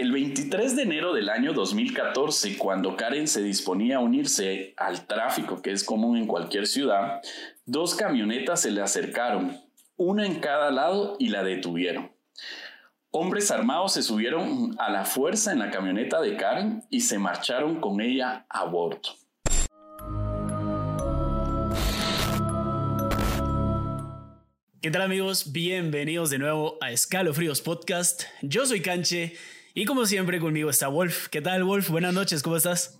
El 23 de enero del año 2014, cuando Karen se disponía a unirse al tráfico que es común en cualquier ciudad, dos camionetas se le acercaron, una en cada lado y la detuvieron. Hombres armados se subieron a la fuerza en la camioneta de Karen y se marcharon con ella a bordo. ¿Qué tal amigos? Bienvenidos de nuevo a Escalofríos Podcast. Yo soy Canche y como siempre conmigo está Wolf. ¿Qué tal Wolf? Buenas noches, ¿cómo estás?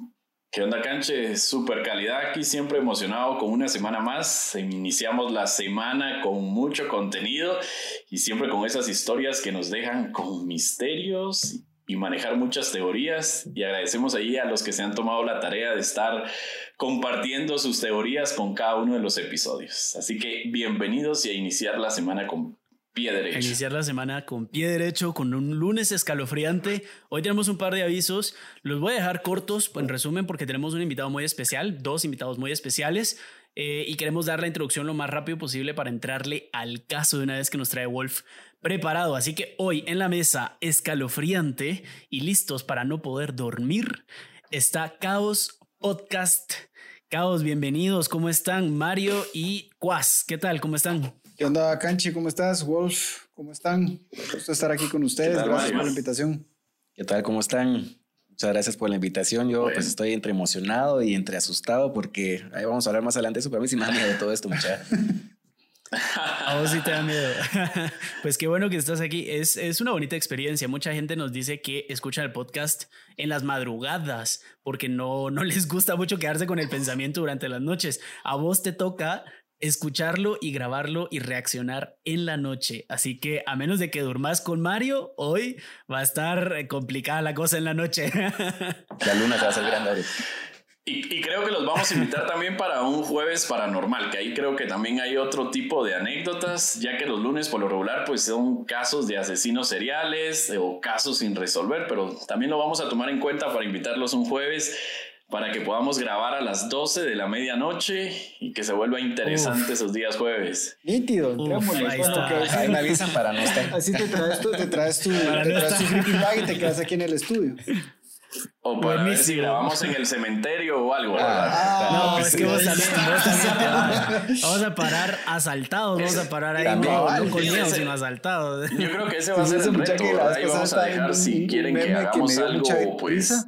¿Qué onda, Canche? Super calidad aquí, siempre emocionado con una semana más. Iniciamos la semana con mucho contenido y siempre con esas historias que nos dejan con misterios y manejar muchas teorías. Y agradecemos ahí a los que se han tomado la tarea de estar compartiendo sus teorías con cada uno de los episodios. Así que bienvenidos y a iniciar la semana con Iniciar la semana con pie derecho, con un lunes escalofriante. Hoy tenemos un par de avisos. Los voy a dejar cortos, en resumen, porque tenemos un invitado muy especial, dos invitados muy especiales. Eh, y queremos dar la introducción lo más rápido posible para entrarle al caso de una vez que nos trae Wolf preparado. Así que hoy en la mesa escalofriante y listos para no poder dormir está Caos Podcast. Caos, bienvenidos. ¿Cómo están? Mario y Quas. ¿Qué tal? ¿Cómo están? ¿Qué onda, Canchi? ¿Cómo estás? Wolf, ¿cómo están? Me gusta estar aquí con ustedes. gracias por la invitación. ¿Qué tal? ¿Cómo están? Muchas gracias por la invitación. Yo pues estoy entre emocionado y entre asustado porque ahí vamos a hablar más adelante. Eso para mí sí me da miedo de todo esto, muchachos. A vos sí te da miedo. pues qué bueno que estás aquí. Es, es una bonita experiencia. Mucha gente nos dice que escucha el podcast en las madrugadas porque no, no les gusta mucho quedarse con el pensamiento durante las noches. A vos te toca escucharlo y grabarlo y reaccionar en la noche. Así que a menos de que durmas con Mario, hoy va a estar eh, complicada la cosa en la noche. La luna se va a hacer grande Y, y, creo que los vamos a invitar también para un jueves paranormal, que ahí creo que también hay otro tipo de anécdotas, ya que los lunes por lo regular pues son casos de asesinos seriales o casos sin resolver, pero también lo vamos a tomar en cuenta para invitarlos un jueves para que podamos grabar a las 12 de la medianoche y que se vuelva interesante esos días jueves. Nítido, ahí, me avisan para no estar. Así te traes tu, te traes tu, te traes tu bag y te quedas aquí en el estudio. O para ver si grabamos en el cementerio o algo. Ah, no, es que vos también, vos también Vamos a parar asaltados, vamos a parar ahí, no, no con miedo, sino asaltados. Yo creo que ese va a ser el reto. Ahí vamos a dejar si quieren que hagamos algo, pues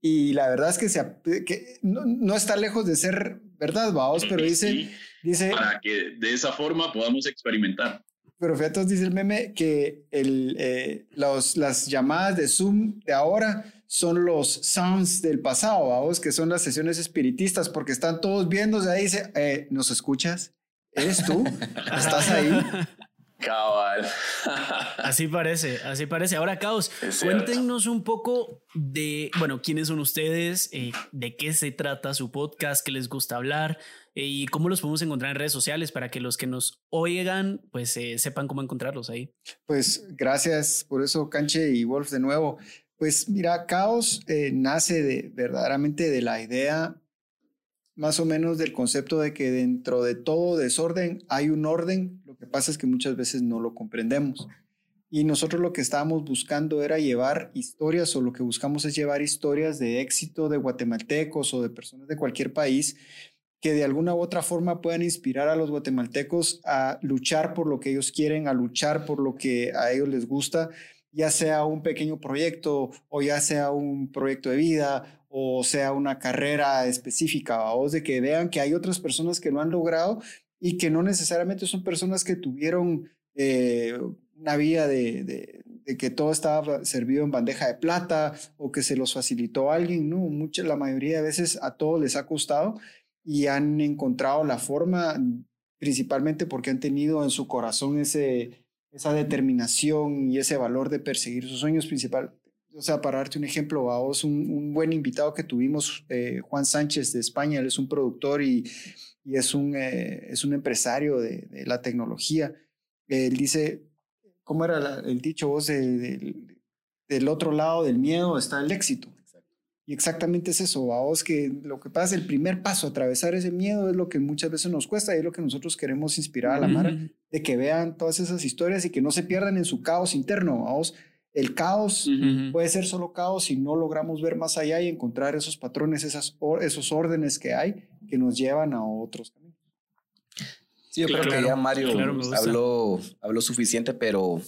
y la verdad es que, se, que no, está lejos de ser verdad, vamos, pero dice, dice... Para que de esa forma podamos experimentar. Pero fíjate, dice el meme que el, eh, los, las llamadas de Zoom de ahora son los sounds del pasado, vamos, que son las sesiones espiritistas, porque están todos viéndose ahí, dice, eh, ¿nos escuchas? ¿Eres tú? ¿Estás ahí? Cabal. así parece, así parece. Ahora, Caos, cuéntenos un poco de, bueno, quiénes son ustedes, eh, de qué se trata su podcast, qué les gusta hablar eh, y cómo los podemos encontrar en redes sociales para que los que nos oigan, pues eh, sepan cómo encontrarlos ahí. Pues gracias por eso, Canche y Wolf, de nuevo. Pues mira, Caos nace de, verdaderamente de la idea más o menos del concepto de que dentro de todo desorden hay un orden, lo que pasa es que muchas veces no lo comprendemos. Y nosotros lo que estábamos buscando era llevar historias, o lo que buscamos es llevar historias de éxito de guatemaltecos o de personas de cualquier país que de alguna u otra forma puedan inspirar a los guatemaltecos a luchar por lo que ellos quieren, a luchar por lo que a ellos les gusta, ya sea un pequeño proyecto o ya sea un proyecto de vida o sea una carrera específica, o de que vean que hay otras personas que lo han logrado y que no necesariamente son personas que tuvieron eh, una vía de, que todo estaba servido en bandeja de plata o que se los facilitó alguien, ¿no? Mucha, la mayoría de veces a todos les ha costado y han encontrado la forma, principalmente porque han tenido en su corazón ese, esa determinación y ese valor de perseguir sus sueños principal, o sea, para darte un ejemplo, a vos, un, buen invitado que tuvimos, eh, Juan Sánchez de España, él es un productor y, y es, un, eh, es un empresario de, la tecnología. Él dice, ¿cómo era el dicho vos? del otro lado del miedo está el éxito. Y exactamente es eso, a vos que lo que pasa, el primer paso, atravesar ese miedo es lo que muchas veces nos cuesta y es lo que nosotros queremos inspirar a la mar, de que vean todas esas historias y que no se pierdan en su caos interno, a vos el caos puede ser solo caos si no logramos ver más allá y encontrar esos patrones, esas, esos órdenes que hay que nos llevan a otros caminos. Sí, yo creo que ya Mario habló, habló suficiente, pero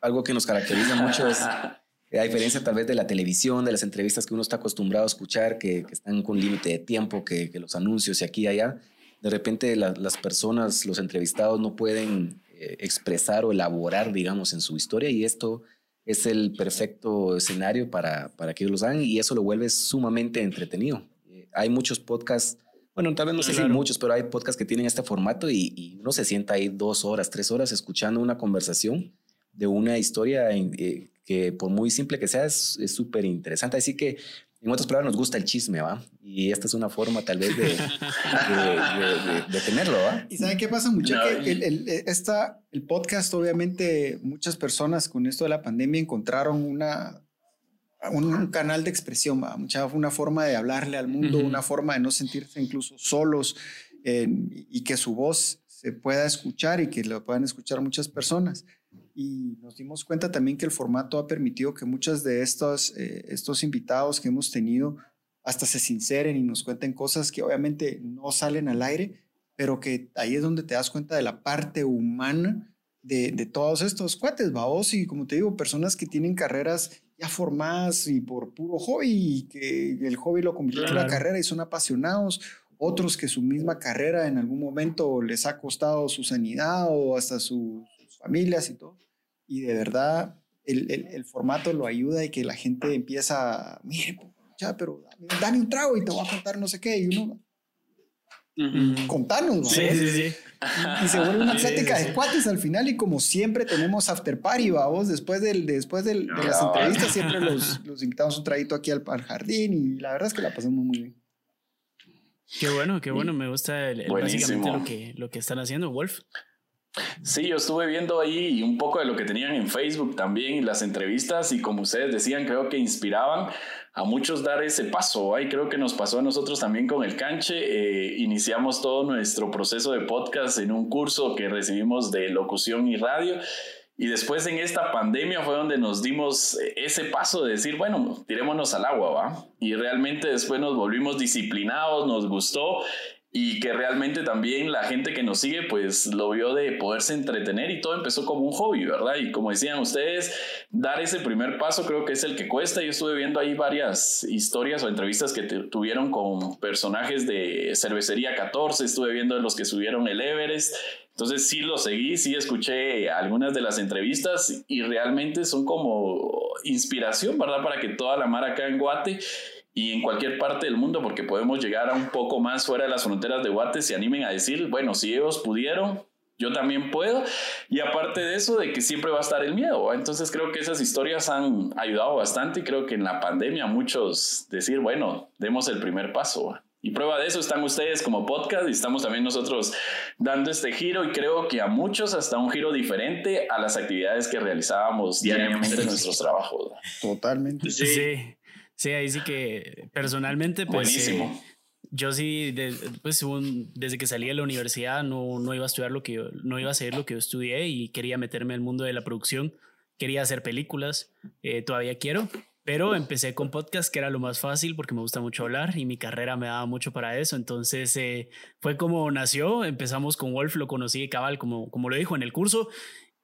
algo que nos caracteriza mucho es, a diferencia tal vez de la televisión, de las entrevistas que uno está acostumbrado a escuchar, que, están con límite de tiempo, que, los anuncios y aquí y allá, de repente las personas, los entrevistados no pueden eh, expresar o elaborar, digamos, en su historia y esto es el perfecto escenario para, para que ellos lo hagan y eso lo vuelve sumamente entretenido. Eh, hay muchos podcasts, bueno, tal vez no sé si muchos, pero hay podcasts que tienen este formato y, uno se sienta ahí dos horas, tres horas escuchando una conversación de una historia eh, que por muy simple que sea es súper interesante. Así que en otras palabras, nos gusta el chisme, ¿va? Y esta es una forma tal vez de, de, tenerlo, ¿va? ¿Y saben qué pasa mucho? que el, el, esta, el podcast, obviamente, muchas personas con esto de la pandemia encontraron una, un, canal de expresión, ¿va? Mucha, una forma de hablarle al mundo, una forma de no sentirse incluso solos y que su voz se pueda escuchar y que lo puedan escuchar muchas personas y nos dimos cuenta también que el formato ha permitido que muchos de estos, eh, estos invitados que hemos tenido hasta se sinceren y nos cuenten cosas que obviamente no salen al aire, pero que ahí es donde te das cuenta de la parte humana de, de todos estos cuates, vaos, y como te digo, personas que tienen carreras ya formadas y por puro hobby, y que el hobby lo convirtió en una carrera y son apasionados, otros que su misma carrera en algún momento les ha costado su sanidad o hasta sus familias y todo. Y de verdad el, el, formato lo ayuda y que la gente empieza, mire, ya, pero dame, un trago y te voy a contar no sé qué, y uno, contanos, ¿no? Sí, sí, sí. Y, se vuelve una plática de cuates al final y como siempre tenemos after party, vamos, después, del, después del, de las entrevistas siempre los, los, invitamos un traguito aquí al, al, jardín y la verdad es que la pasamos muy bien. Qué bueno, qué bueno, me gusta el, básicamente lo que, lo que están haciendo, Wolf. Sí, yo estuve viendo ahí un poco de lo que tenían en Facebook también las entrevistas y como ustedes decían, creo que inspiraban a muchos dar ese paso. Ahí creo que nos pasó a nosotros también con el canche. Eh, iniciamos todo nuestro proceso de podcast en un curso que recibimos de locución y radio. Y después en esta pandemia fue donde nos dimos ese paso de decir, bueno, tirémonos al agua, ¿va? Y realmente después nos volvimos disciplinados, nos gustó y que realmente también la gente que nos sigue pues lo vio de poderse entretener y todo empezó como un hobby, ¿verdad? Y como decían ustedes, dar ese primer paso creo que es el que cuesta. Yo estuve viendo ahí varias historias o entrevistas que tuvieron con personajes de Cervecería 14, estuve viendo los que subieron el Everest. Entonces sí lo seguí, sí escuché algunas de las entrevistas y realmente son como inspiración, ¿verdad? Para que toda la mar acá en Guate y en cualquier parte del mundo, porque podemos llegar a un poco más fuera de las fronteras de Guate, se animen a decir, bueno, si ellos pudieron, yo también puedo. Y aparte de eso, de que siempre va a estar el miedo. Entonces creo que esas historias han ayudado bastante y creo que en la pandemia muchos decir, bueno, demos el primer paso. Y prueba de eso están ustedes como podcast y estamos también nosotros dando este giro y creo que a muchos hasta un giro diferente a las actividades que realizábamos diariamente en nuestros trabajos. Totalmente. sí. Sí, ahí sí que personalmente, pues. Eh, yo sí, pues desde que salí de la universidad no, no iba a estudiar lo que no iba a hacer lo que yo estudié y quería meterme al mundo de la producción. Quería hacer películas, eh, todavía quiero, pero empecé con podcast, que era lo más fácil porque me gusta mucho hablar y mi carrera me daba mucho para eso. Entonces eh, fue como nació. Empezamos con Wolf, lo conocí cabal, como, como lo dijo en el curso.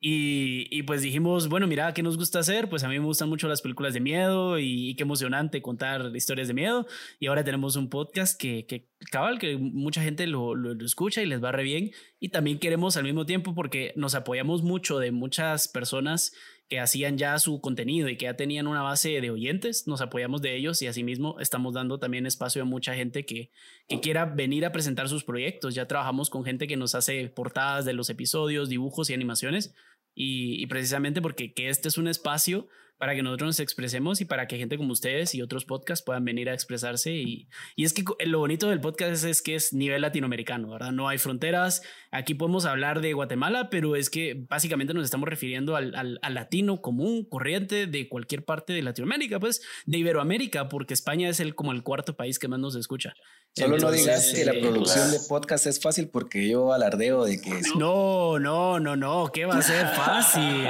Y, y, pues dijimos, bueno, mira, ¿qué nos gusta hacer? Pues a mí me gustan mucho las películas de miedo y, qué emocionante contar historias de miedo. Y ahora tenemos un podcast que, que cabal, que mucha gente lo, lo, escucha y les va re bien. Y también queremos al mismo tiempo, porque nos apoyamos mucho de muchas personas que hacían ya su contenido y que ya tenían una base de oyentes, nos apoyamos de ellos y asimismo estamos dando también espacio a mucha gente que, que quiera venir a presentar sus proyectos. Ya trabajamos con gente que nos hace portadas de los episodios, dibujos y animaciones y, precisamente porque que este es un espacio para que nosotros nos expresemos y para que gente como ustedes y otros podcasts puedan venir a expresarse. Y, y es que lo bonito del podcast es, que es nivel latinoamericano, ¿verdad? No hay fronteras. Aquí podemos hablar de Guatemala, pero es que básicamente nos estamos refiriendo al, al, latino común, corriente de cualquier parte de Latinoamérica, pues de Iberoamérica, porque España es el, como el cuarto país que más nos escucha. Solo no digas que la eh, producción de podcast es fácil porque yo alardeo de que... No, no, no, no, ¿qué va a ser fácil?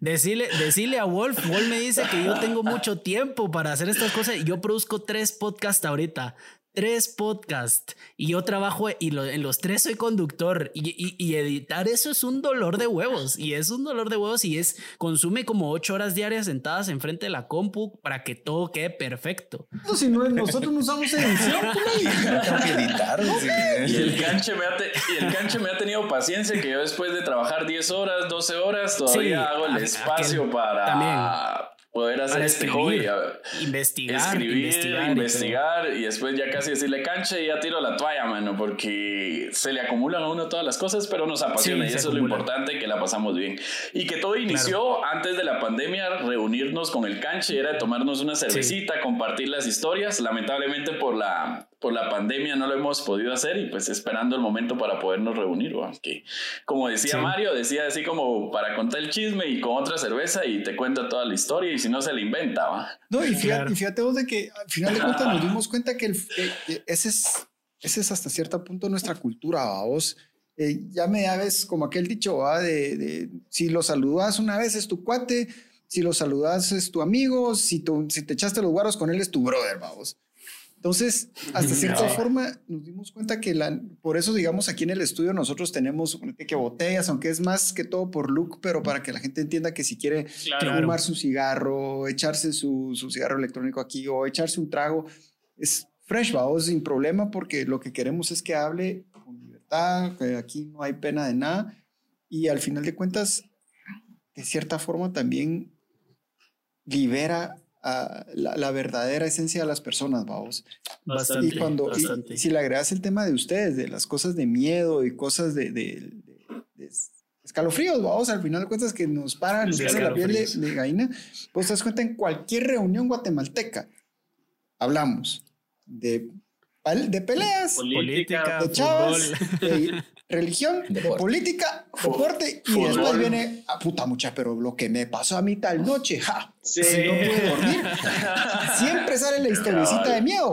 Decirle, a Wolf, Wolf me dice que yo tengo mucho tiempo para hacer estas cosas yo produzco tres podcasts ahorita tres podcasts y yo trabajo y en los tres soy conductor y, editar eso es un dolor de huevos y es un dolor de huevos y es consume como ocho horas diarias sentadas enfrente de la compu para que todo quede perfecto. No, si no, nosotros no usamos edición, tengo que editar. Y el canche me ha y el canche me ha tenido paciencia que yo después de trabajar 10 horas, 12 horas todavía hago el espacio para poder hacer este hobby. Investigar. Escribir, investigar, y, después ya casi decirle cancha y ya tiro la toalla, mano, porque se le acumulan a uno todas las cosas, pero nos apasiona y eso es lo importante, que la pasamos bien. Y que todo inició antes de la pandemia, reunirnos con el canche, era tomarnos una cervecita, compartir las historias. Lamentablemente por la por la pandemia no lo hemos podido hacer y pues esperando el momento para podernos reunir, que como decía Mario, decía así como para contar el chisme y con otra cerveza y te cuenta toda la historia y si no se la inventa, ¿va? No, y fíjate, vos de que al final de cuentas nos dimos cuenta que, ese, es, ese es hasta cierto punto nuestra cultura, vos. Eh, ya me ves como aquel dicho, ¿va? De, si lo saludas una vez es tu cuate, si lo saludas es tu amigo, si, si te echaste los guaros con él es tu brother, vamos. Entonces, hasta cierta forma, nos dimos cuenta que la, por eso, digamos, aquí en el estudio nosotros tenemos que botellas, aunque es más que todo por look, pero para que la gente entienda que si quiere fumar su cigarro, echarse su, su, cigarro electrónico aquí o echarse un trago, es fresh, vamos, sin problema, porque lo que queremos es que hable con libertad, que aquí no hay pena de nada. Y al final de cuentas, de cierta forma también libera la, verdadera esencia de las personas, vamos. Bastante, y cuando, si le agregas el tema de ustedes, de las cosas de miedo y cosas de, de, escalofríos, vamos, al final de cuentas que nos paran, nos hace la piel de, gallina, pues te das cuenta en cualquier reunión guatemalteca, hablamos de, de peleas, política, de chavos, religión, política, deporte y después viene a ah, puta mucha, pero lo que me pasó a mí tal noche, ja, sí. no pude dormir. Siempre sale la historiecita de miedo.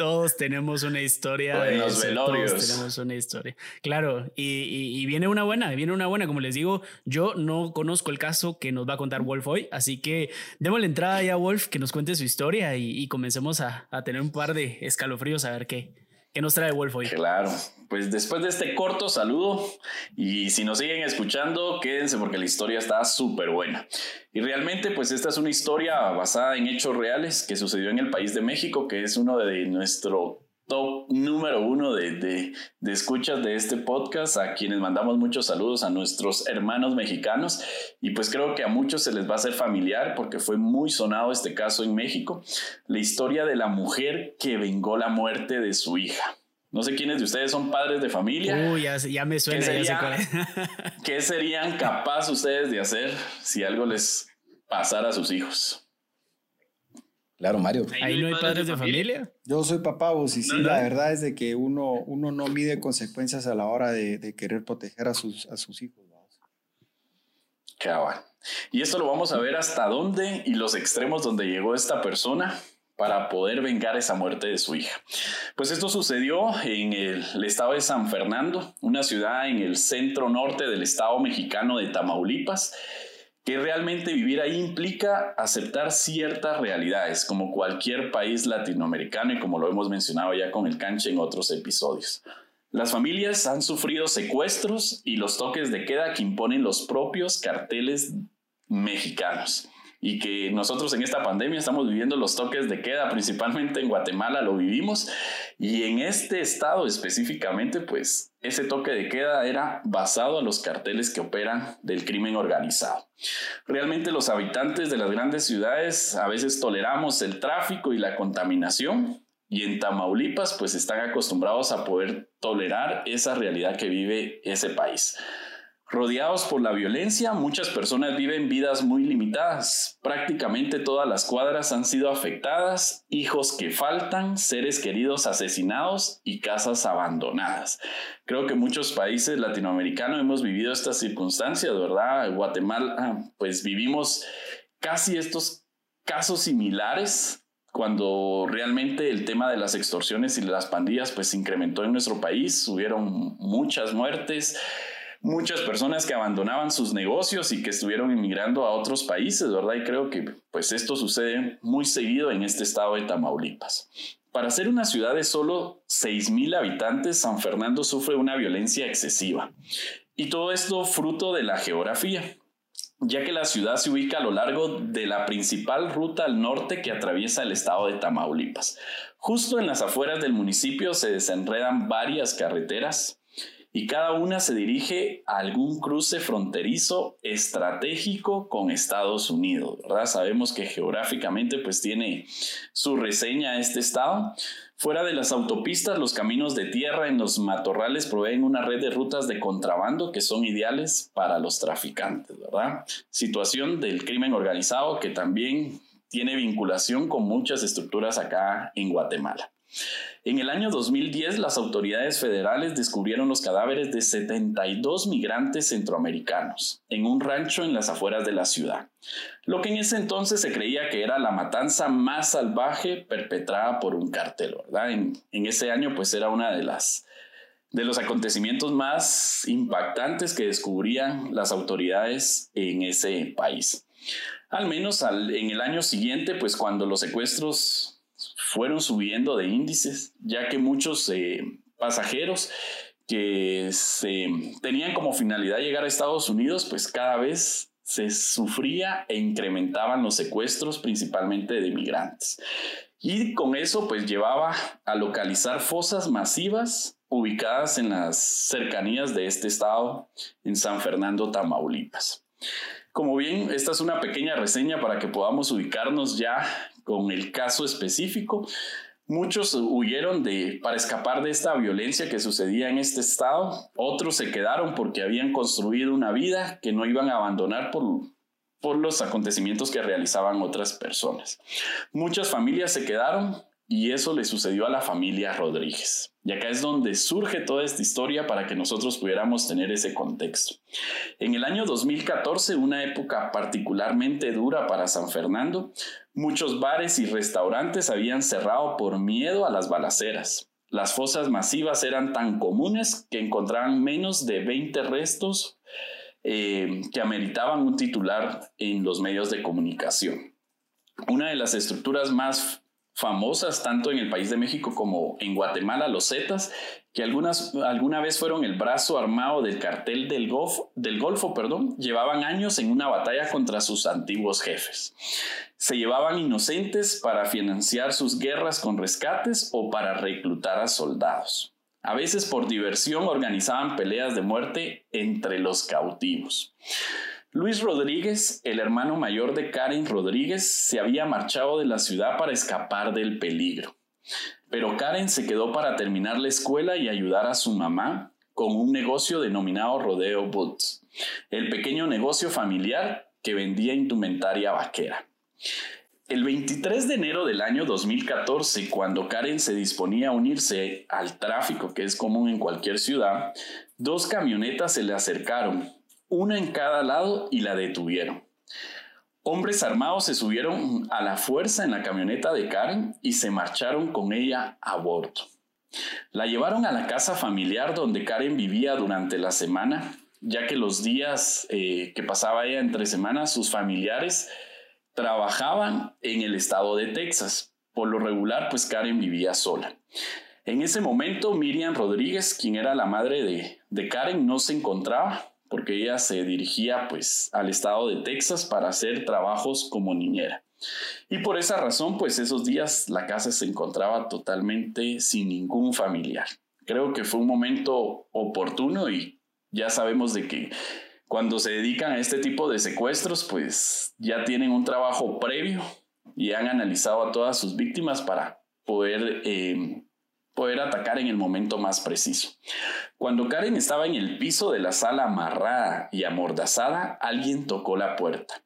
Todos tenemos una historia. de los velorios. Todos tenemos una historia. Claro, y, viene una buena, viene una buena. Como les digo, yo no conozco el caso que nos va a contar Wolf hoy, así que démosle entrada ya a Wolf que nos cuente su historia y, comencemos a, a tener un par de escalofríos a ver qué, ¿Qué nos trae Wolf hoy? Claro, pues después de este corto saludo y si nos siguen escuchando, quédense porque la historia está súper buena. Y realmente pues esta es una historia basada en hechos reales que sucedió en el país de México, que es uno de nuestro top número uno de, de, de, escuchas de este podcast, a quienes mandamos muchos saludos a nuestros hermanos mexicanos y pues creo que a muchos se les va a hacer familiar porque fue muy sonado este caso en México, la historia de la mujer que vengó la muerte de su hija. No sé quiénes de ustedes son padres de familia. Uy, ya, me suena. ¿Qué serían capaces ustedes de hacer si algo les pasara a sus hijos? Claro, Mario. Ahí no hay padres de familia. Yo soy papá, vos, y sí, la verdad es de que uno, uno no mide consecuencias a la hora de, querer proteger a sus, a sus hijos. Cabal. Y esto lo vamos a ver hasta dónde y los extremos donde llegó esta persona para poder vengar esa muerte de su hija. Pues esto sucedió en el estado de San Fernando, una ciudad en el centro norte del estado mexicano de Tamaulipas que realmente vivir ahí implica aceptar ciertas realidades, como cualquier país latinoamericano y como lo hemos mencionado ya con el canche en otros episodios. Las familias han sufrido secuestros y los toques de queda que imponen los propios carteles mexicanos y que nosotros en esta pandemia estamos viviendo los toques de queda, principalmente en Guatemala lo vivimos y en este estado específicamente, pues ese toque de queda era basado a los carteles que operan del crimen organizado. Realmente los habitantes de las grandes ciudades a veces toleramos el tráfico y la contaminación y en Tamaulipas pues están acostumbrados a poder tolerar esa realidad que vive ese país. Rodeados por la violencia, muchas personas viven vidas muy limitadas. Prácticamente todas las cuadras han sido afectadas, hijos que faltan, seres queridos asesinados y casas abandonadas. Creo que muchos países latinoamericanos hemos vivido estas circunstancias, ¿verdad? Guatemala, pues vivimos casi estos casos similares cuando realmente el tema de las extorsiones y las pandillas pues se incrementó en nuestro país, hubieron muchas muertes muchas personas que abandonaban sus negocios y que estuvieron emigrando a otros países, ¿verdad? Y creo que pues esto sucede muy seguido en este estado de Tamaulipas. Para ser una ciudad de solo 6.000 habitantes, San Fernando sufre una violencia excesiva. Y todo esto fruto de la geografía, ya que la ciudad se ubica a lo largo de la principal ruta al norte que atraviesa el estado de Tamaulipas. Justo en las afueras del municipio se desenredan varias carreteras y cada una se dirige a algún cruce fronterizo estratégico con Estados Unidos, ¿verdad? Sabemos que geográficamente pues tiene su reseña este estado. Fuera de las autopistas, los caminos de tierra en los matorrales proveen una red de rutas de contrabando que son ideales para los traficantes, ¿verdad? Situación del crimen organizado que también tiene vinculación con muchas estructuras acá en Guatemala. En el año 2010, las autoridades federales descubrieron los cadáveres de 72 migrantes centroamericanos en un rancho en las afueras de la ciudad, lo que en ese entonces se creía que era la matanza más salvaje perpetrada por un cartel, ¿verdad? En, ese año, pues era una de las de los acontecimientos más impactantes que descubrían las autoridades en ese país. Al menos en el año siguiente, pues cuando los secuestros fueron subiendo de índices, ya que muchos eh, pasajeros que se, tenían como finalidad llegar a Estados Unidos, pues cada vez se sufría e incrementaban los secuestros, principalmente de migrantes. Y con eso, pues llevaba a localizar fosas masivas ubicadas en las cercanías de este estado, en San Fernando, Tamaulipas. Como bien, esta es una pequeña reseña para que podamos ubicarnos ya con el caso específico. Muchos huyeron de, para escapar de esta violencia que sucedía en este estado. Otros se quedaron porque habían construido una vida que no iban a abandonar por, por los acontecimientos que realizaban otras personas. Muchas familias se quedaron y eso le sucedió a la familia Rodríguez. Y acá es donde surge toda esta historia para que nosotros pudiéramos tener ese contexto. En el año 2014, una época particularmente dura para San Fernando, muchos bares y restaurantes habían cerrado por miedo a las balaceras. Las fosas masivas eran tan comunes que encontraban menos de 20 restos eh, que ameritaban un titular en los medios de comunicación. Una de las estructuras más famosas tanto en el país de México como en Guatemala, los Zetas, que algunas, alguna vez fueron el brazo armado del cartel del, Golfo, del Golfo, perdón, llevaban años en una batalla contra sus antiguos jefes. Se llevaban inocentes para financiar sus guerras con rescates o para reclutar a soldados. A veces por diversión organizaban peleas de muerte entre los cautivos. Luis Rodríguez, el hermano mayor de Karen Rodríguez, se había marchado de la ciudad para escapar del peligro. Pero Karen se quedó para terminar la escuela y ayudar a su mamá con un negocio denominado Rodeo Boots, el pequeño negocio familiar que vendía indumentaria vaquera. El 23 de enero del año 2014, cuando Karen se disponía a unirse al tráfico que es común en cualquier ciudad, dos camionetas se le acercaron una en cada lado y la detuvieron. Hombres armados se subieron a la fuerza en la camioneta de Karen y se marcharon con ella a bordo. La llevaron a la casa familiar donde Karen vivía durante la semana, ya que los días eh, que pasaba ella entre semanas, sus familiares trabajaban en el estado de Texas. Por lo regular, pues Karen vivía sola. En ese momento, Miriam Rodríguez, quien era la madre de, de Karen, no se encontraba porque ella se dirigía pues al estado de Texas para hacer trabajos como niñera. Y por esa razón, pues esos días la casa se encontraba totalmente sin ningún familiar. Creo que fue un momento oportuno y ya sabemos de que cuando se dedican a este tipo de secuestros, pues ya tienen un trabajo previo y han analizado a todas sus víctimas para poder eh, poder atacar en el momento más preciso. Cuando Karen estaba en el piso de la sala amarrada y amordazada, alguien tocó la puerta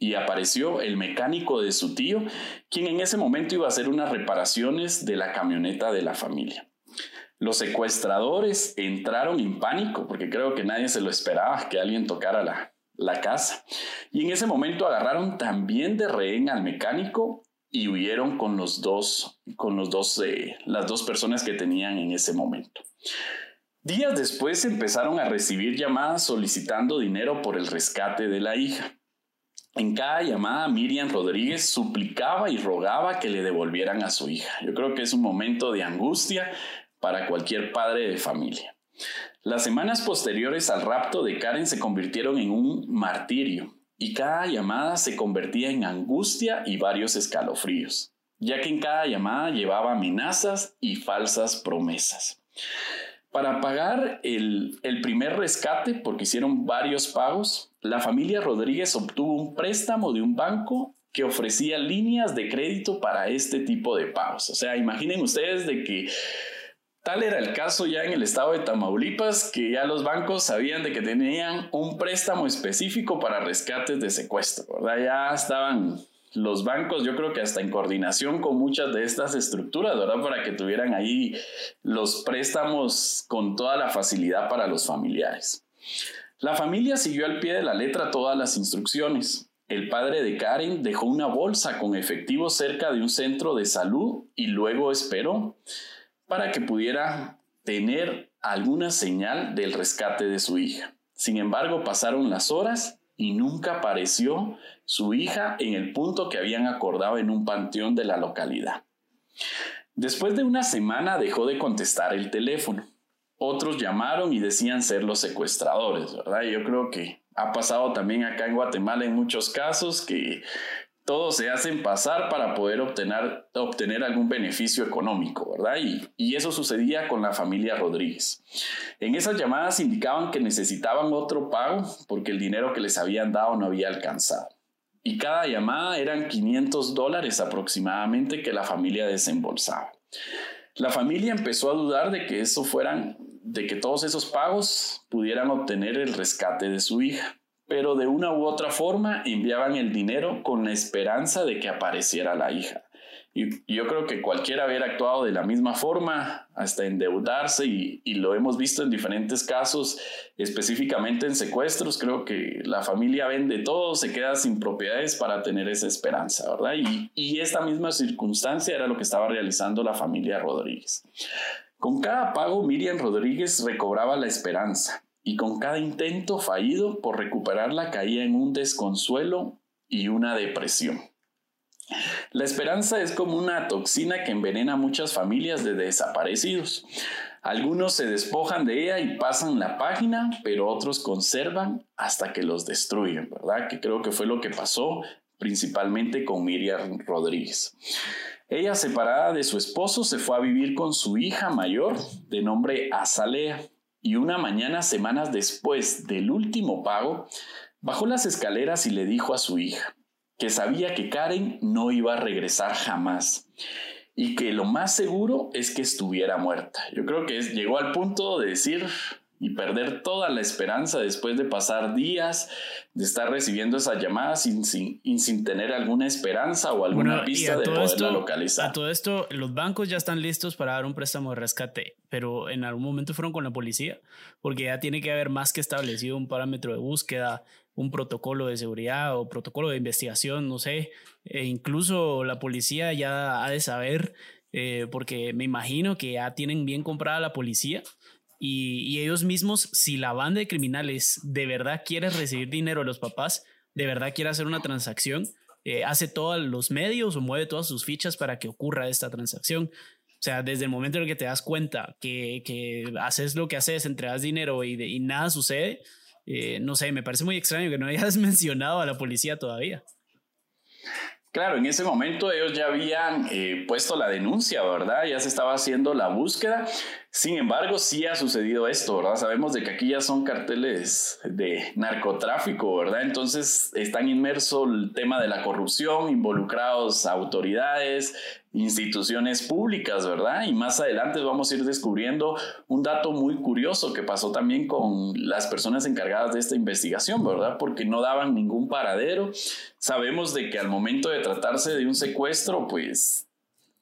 y apareció el mecánico de su tío, quien en ese momento iba a hacer unas reparaciones de la camioneta de la familia. Los secuestradores entraron en pánico porque creo que nadie se lo esperaba que alguien tocara la, la casa. Y en ese momento agarraron también de rehén al mecánico y huyeron con los dos, con los dos, eh, las dos personas que tenían en ese momento. Días después empezaron a recibir llamadas solicitando dinero por el rescate de la hija. En cada llamada, Miriam Rodríguez suplicaba y rogaba que le devolvieran a su hija. Yo creo que es un momento de angustia para cualquier padre de familia. Las semanas posteriores al rapto de Karen se convirtieron en un martirio y cada llamada se convertía en angustia y varios escalofríos, ya que en cada llamada llevaba amenazas y falsas promesas. Para pagar el, primer rescate, porque hicieron varios pagos, la familia Rodríguez obtuvo un préstamo de un banco que ofrecía líneas de crédito para este tipo de pagos. O sea, imaginen ustedes de que tal era el caso ya en el estado de Tamaulipas, que ya los bancos sabían de que tenían un préstamo específico para rescates de secuestro, ¿verdad? Ya estaban los bancos, yo creo que hasta en coordinación con muchas de estas estructuras, ¿verdad? Para que tuvieran ahí los préstamos con toda la facilidad para los familiares. La familia siguió al pie de la letra todas las instrucciones. El padre de Karen dejó una bolsa con efectivo cerca de un centro de salud y luego esperó para que pudiera tener alguna señal del rescate de su hija. Sin embargo, pasaron las horas y nunca apareció su hija en el punto que habían acordado en un panteón de la localidad. Después de una semana dejó de contestar el teléfono. Otros llamaron y decían ser los secuestradores, ¿verdad? Yo creo que ha pasado también acá en Guatemala en muchos casos que todos se hacen pasar para poder obtener, obtener algún beneficio económico, ¿verdad? Y, eso sucedía con la familia Rodríguez. En esas llamadas indicaban que necesitaban otro pago porque el dinero que les habían dado no había alcanzado. Y cada llamada eran 500 dólares aproximadamente que la familia desembolsaba. La familia empezó a dudar de que eso fueran, de que todos esos pagos pudieran obtener el rescate de su hija pero de una u otra forma enviaban el dinero con la esperanza de que apareciera la hija. Y yo creo que cualquiera hubiera actuado de la misma forma, hasta endeudarse, y, lo hemos visto en diferentes casos, específicamente en secuestros. Creo que la familia vende todo, se queda sin propiedades para tener esa esperanza, ¿verdad? Y esta misma circunstancia era lo que estaba realizando la familia Rodríguez. Con cada pago, Miriam Rodríguez recobraba la esperanza y con cada intento fallido por recuperarla caía en un desconsuelo y una depresión. La esperanza es como una toxina que envenena a muchas familias de desaparecidos. Algunos se despojan de ella y pasan la página, pero otros conservan hasta que los destruyen, ¿verdad? Que creo que fue lo que pasó principalmente con Miriam Rodríguez. Ella, separada de su esposo, se fue a vivir con su hija mayor de nombre Azalea y una mañana, semanas después del último pago, bajó las escaleras y le dijo a su hija que sabía que Karen no iba a regresar jamás y que lo más seguro es que estuviera muerta. Yo creo que llegó al punto de decir, y perder toda la esperanza después de pasar días de estar recibiendo esas llamadas sin, sin, tener alguna esperanza o alguna pista de poderla localizar. A todo esto, los bancos ya están listos para dar un préstamo de rescate, pero en algún momento fueron con la policía, porque ya tiene que haber más que establecido un parámetro de búsqueda, un protocolo de seguridad o protocolo de investigación, no sé, e incluso la policía ya ha de saber, eh, porque me imagino que ya tienen bien comprada la policía y, ellos mismos, si la banda de criminales de verdad quiere recibir dinero de los papás, de verdad quiere hacer una transacción, eh, hace todos los medios o mueve todas sus fichas para que ocurra esta transacción. O sea, desde el momento en que te das cuenta que, que haces lo que haces, entregas dinero y, y nada sucede, eh, no sé, me parece muy extraño que no hayas mencionado a la policía todavía. Claro, en ese momento ellos ya habían eh, puesto la denuncia, ¿verdad? Ya se estaba haciendo la búsqueda. Sin embargo, sí ha sucedido esto, ¿verdad? Sabemos de que aquí ya son carteles de narcotráfico, ¿verdad? Entonces están inmerso el tema de la corrupción, involucrados autoridades, instituciones públicas, ¿verdad? Y más adelante vamos a ir descubriendo un dato muy curioso que pasó también con las personas encargadas de esta investigación, ¿verdad? Porque no daban ningún paradero. Sabemos de que al momento de tratarse de un secuestro, pues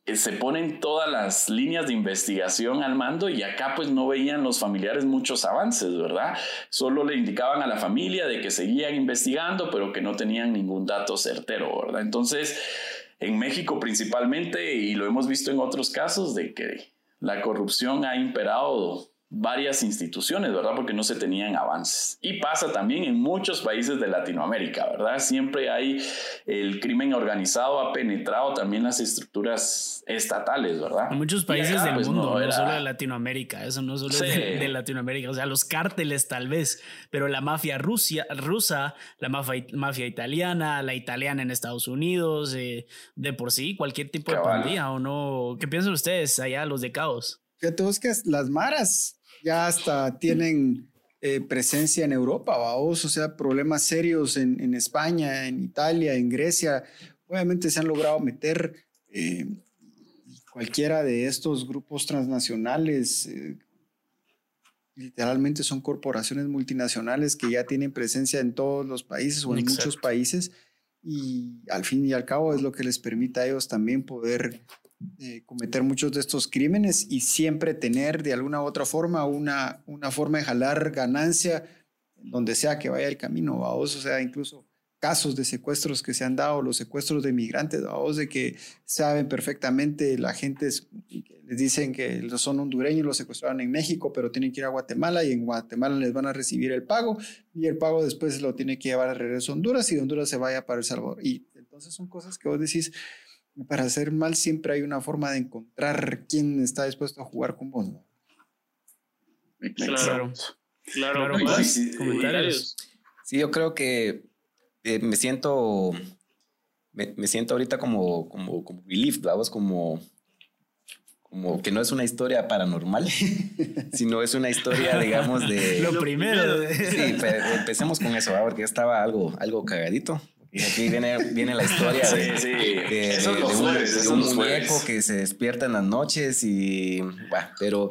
eh, se ponen todas las líneas de investigación al mando y acá pues no veían los familiares muchos avances, ¿verdad? Solo le indicaban a la familia de que seguían investigando, pero que no tenían ningún dato certero, ¿verdad? Entonces, en México principalmente, y lo hemos visto en otros casos, de que la corrupción ha imperado varias instituciones, ¿verdad? Porque no se tenían avances. Y pasa también en muchos países de Latinoamérica, ¿verdad? Siempre hay el crimen organizado ha penetrado también las estructuras estatales, ¿verdad? En muchos países del pues, mundo, no, solo de Latinoamérica, eso no solo de, Latinoamérica, o sea, los cárteles tal vez, pero la mafia rusa, la mafia, italiana, la italiana en Estados Unidos, eh, de por sí, cualquier tipo de pandilla o no. ¿Qué piensan ustedes allá, los de caos? Fíjate vos que las maras ya hasta tienen eh, presencia en Europa, o sea, problemas serios en, España, en Italia, en Grecia. Obviamente se han logrado meter eh, cualquiera de estos grupos transnacionales. Eh, literalmente son corporaciones multinacionales que ya tienen presencia en todos los países o en muchos países y al fin y al cabo es lo que les permite a ellos también poder eh, cometer muchos de estos crímenes y siempre tener de alguna u otra forma una, una forma de jalar ganancia donde sea que vaya el camino, vos, o sea, incluso casos de secuestros que se han dado, los secuestros de migrantes, vos, de que saben perfectamente, la gente les dicen que son hondureños, los secuestraron en México, pero tienen que ir a Guatemala y en Guatemala les van a recibir el pago y el pago después lo tiene que llevar a regreso a Honduras y Honduras se vaya para El Salvador. Y entonces son cosas que vos decís, para hacer mal siempre hay una forma de encontrar quién está dispuesto a jugar con vos. Claro, claro. sí, sí, yo creo que eh, me siento, me, siento ahorita como, como, como belief, Como, como que no es una historia paranormal, sino es una historia, digamos, de... Lo primero. Sí, empecemos con eso, porque estaba algo, algo cagadito. Y aquí viene, viene la historia de, sí, un, muñeco que se despierta en las noches y, bueno, pero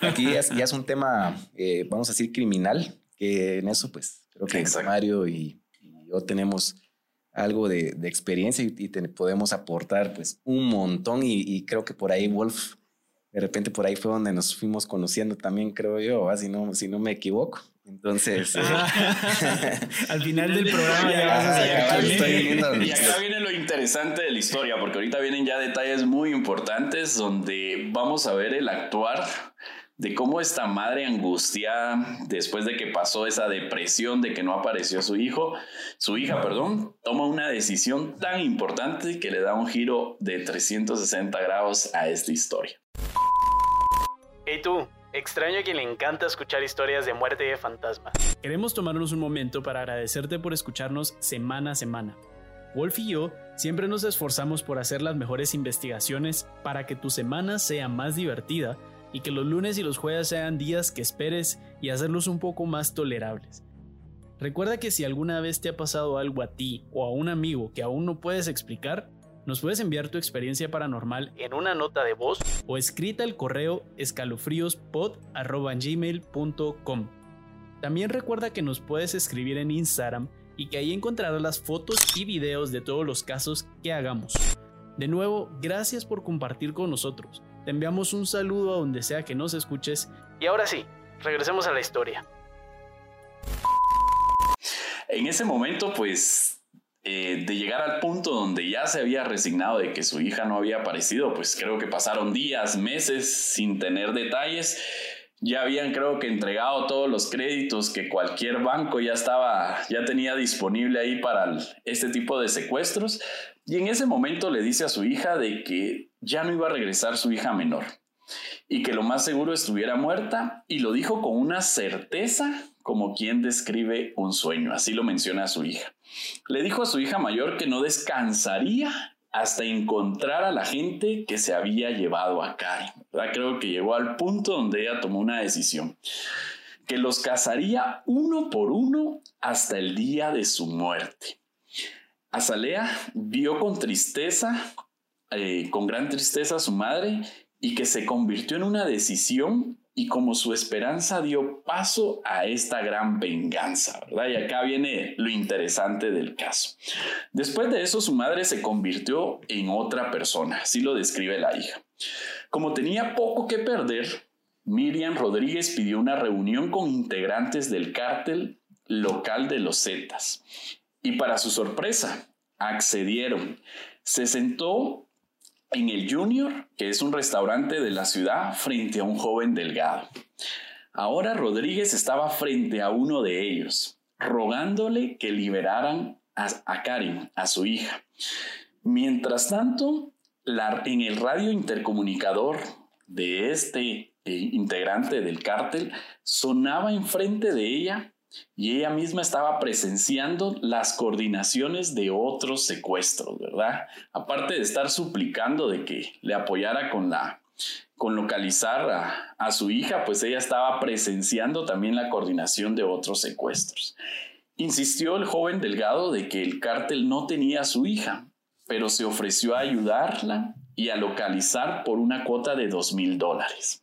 aquí ya, es un tema, eh, vamos a decir, criminal, que en eso pues creo que Mario y, yo tenemos algo de, experiencia y, podemos aportar pues un montón y, creo que por ahí Wolf, de repente por ahí fue donde nos fuimos conociendo también, creo yo, si no, si no me equivoco. Entonces, eh, al final del programa ya vas a Y acá viene lo interesante de la historia, porque ahorita vienen ya detalles muy importantes donde vamos a ver el actuar de cómo esta madre angustiada después de que pasó esa depresión de que no apareció su hijo, su hija, perdón, toma una decisión tan importante que le da un giro de 360 grados a esta historia. Hey tú, Extraño a quien le encanta escuchar historias de muerte y de fantasmas. Queremos tomarnos un momento para agradecerte por escucharnos semana a semana. Wolf y yo siempre nos esforzamos por hacer las mejores investigaciones para que tu semana sea más divertida y que los lunes y los jueves sean días que esperes y hacerlos un poco más tolerables. Recuerda que si alguna vez te ha pasado algo a ti o a un amigo que aún no puedes explicar, nos puedes enviar tu experiencia paranormal en una nota de voz o escrita al correo escalofríospod.gmail.com. También recuerda que nos puedes escribir en Instagram y que ahí encontrarás las fotos y videos de todos los casos que hagamos. De nuevo, gracias por compartir con nosotros. Te enviamos un saludo a donde sea que nos escuches. Y ahora sí, regresemos a la historia. En ese momento, pues eh, de llegar al punto donde ya se había resignado de que su hija no había aparecido, pues creo que pasaron días, meses sin tener detalles. Ya habían creo que entregado todos los créditos que cualquier banco ya estaba, ya tenía disponible ahí para este tipo de secuestros. Y en ese momento le dice a su hija de que ya no iba a regresar su hija menor y que lo más seguro estuviera muerta y lo dijo con una certeza como quien describe un sueño, así lo menciona a su hija. Le dijo a su hija mayor que no descansaría hasta encontrar a la gente que se había llevado a Karen. Creo que llegó al punto donde ella tomó una decisión, que los cazaría uno por uno hasta el día de su muerte. Azalea vio con tristeza, eh, con gran tristeza a su madre y que se convirtió en una decisión y como su esperanza dio paso a esta gran venganza, ¿verdad? Y acá viene lo interesante del caso. Después de eso, su madre se convirtió en otra persona, así lo describe la hija. Como tenía poco que perder, Miriam Rodríguez pidió una reunión con integrantes del cártel local de los Zetas. Y para su sorpresa, accedieron. Se sentó en el Junior, que es un restaurante de la ciudad, frente a un joven delgado. Ahora Rodríguez estaba frente a uno de ellos, rogándole que liberaran a, Karen, a su hija. Mientras tanto, en el radio intercomunicador de este eh, integrante del cártel sonaba enfrente de ella y ella misma estaba presenciando las coordinaciones de otros secuestros, ¿verdad? Aparte de estar suplicando de que le apoyara con la con localizar a, a, su hija, pues ella estaba presenciando también la coordinación de otros secuestros. Insistió el joven Delgado de que el cártel no tenía a su hija, pero se ofreció a ayudarla y a localizar por una cuota de dos mil dólares.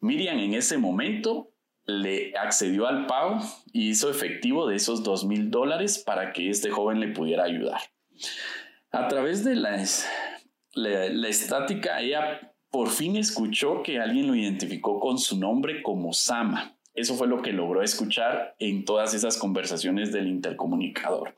Miriam en ese momento le accedió al pago y hizo efectivo de esos dos mil dólares para que este joven le pudiera ayudar. A través de la, la, estática, ella por fin escuchó que alguien lo identificó con su nombre como Sama. Eso fue lo que logró escuchar en todas esas conversaciones del intercomunicador.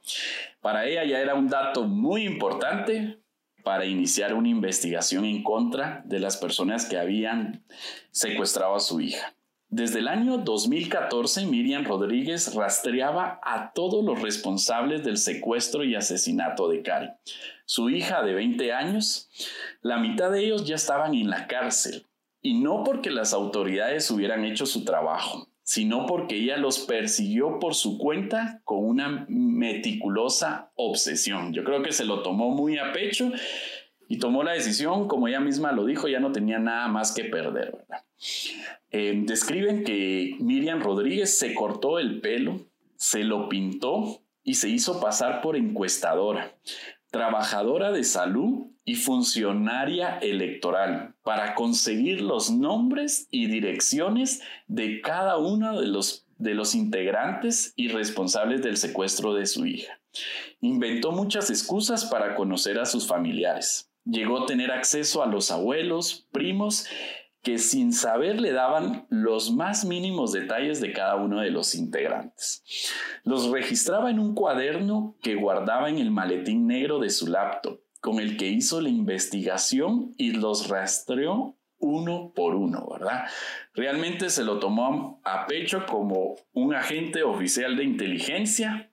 Para ella ya era un dato muy importante para iniciar una investigación en contra de las personas que habían secuestrado a su hija. Desde el año 2014, Miriam Rodríguez rastreaba a todos los responsables del secuestro y asesinato de Karen. Su hija de 20 años, la mitad de ellos ya estaban en la cárcel, y no porque las autoridades hubieran hecho su trabajo, sino porque ella los persiguió por su cuenta con una meticulosa obsesión. Yo creo que se lo tomó muy a pecho y tomó la decisión, como ella misma lo dijo, ya no tenía nada más que perder. Eh, describen que Miriam Rodríguez se cortó el pelo, se lo pintó y se hizo pasar por encuestadora, trabajadora de salud y funcionaria electoral para conseguir los nombres y direcciones de cada uno de los, de los integrantes y responsables del secuestro de su hija. Inventó muchas excusas para conocer a sus familiares. Llegó a tener acceso a los abuelos, primos que sin saber le daban los más mínimos detalles de cada uno de los integrantes. Los registraba en un cuaderno que guardaba en el maletín negro de su laptop, con el que hizo la investigación y los rastreó uno por uno, ¿verdad? Realmente se lo tomó a pecho como un agente oficial de inteligencia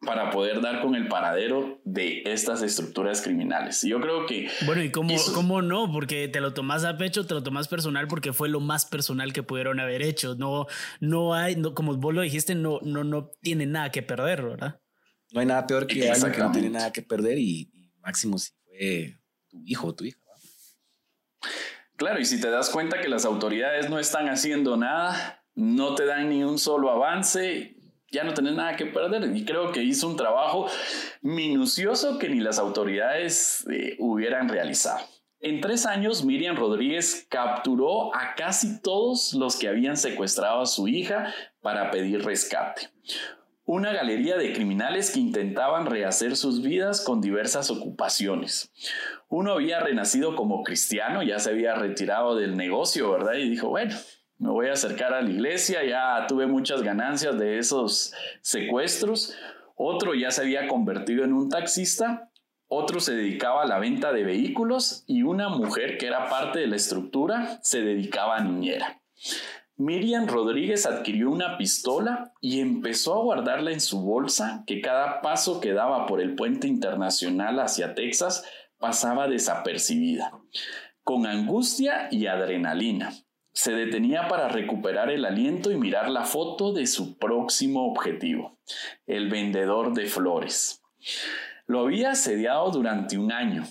para poder dar con el paradero de estas estructuras criminales. Y yo creo que... Bueno, ¿y cómo, cómo no? Porque te lo tomas a pecho, te lo tomas personal porque fue lo más personal que pudieron haber hecho. No, no hay, no, como vos lo dijiste, no, no, no tiene nada que perder, ¿verdad? No hay nada peor que alguien que no tiene nada que perder y, máximo si fue tu hijo o tu hija. Claro, y si te das cuenta que las autoridades no están haciendo nada, no te dan ni un solo avance, ya no tenés nada que perder. Y creo que hizo un trabajo minucioso que ni las autoridades eh, hubieran realizado. En tres años, Miriam Rodríguez capturó a casi todos los que habían secuestrado a su hija para pedir rescate. Una galería de criminales que intentaban rehacer sus vidas con diversas ocupaciones. Uno había renacido como cristiano, ya se había retirado del negocio, ¿verdad? Y dijo, bueno, me voy a acercar a la iglesia, ya tuve muchas ganancias de esos secuestros. Otro ya se había convertido en un taxista, otro se dedicaba a la venta de vehículos y una mujer que era parte de la estructura se dedicaba a niñera. Miriam Rodríguez adquirió una pistola y empezó a guardarla en su bolsa que cada paso que daba por el puente internacional hacia Texas pasaba desapercibida, con angustia y adrenalina. Se detenía para recuperar el aliento y mirar la foto de su próximo objetivo, el vendedor de flores. Lo había asediado durante un año,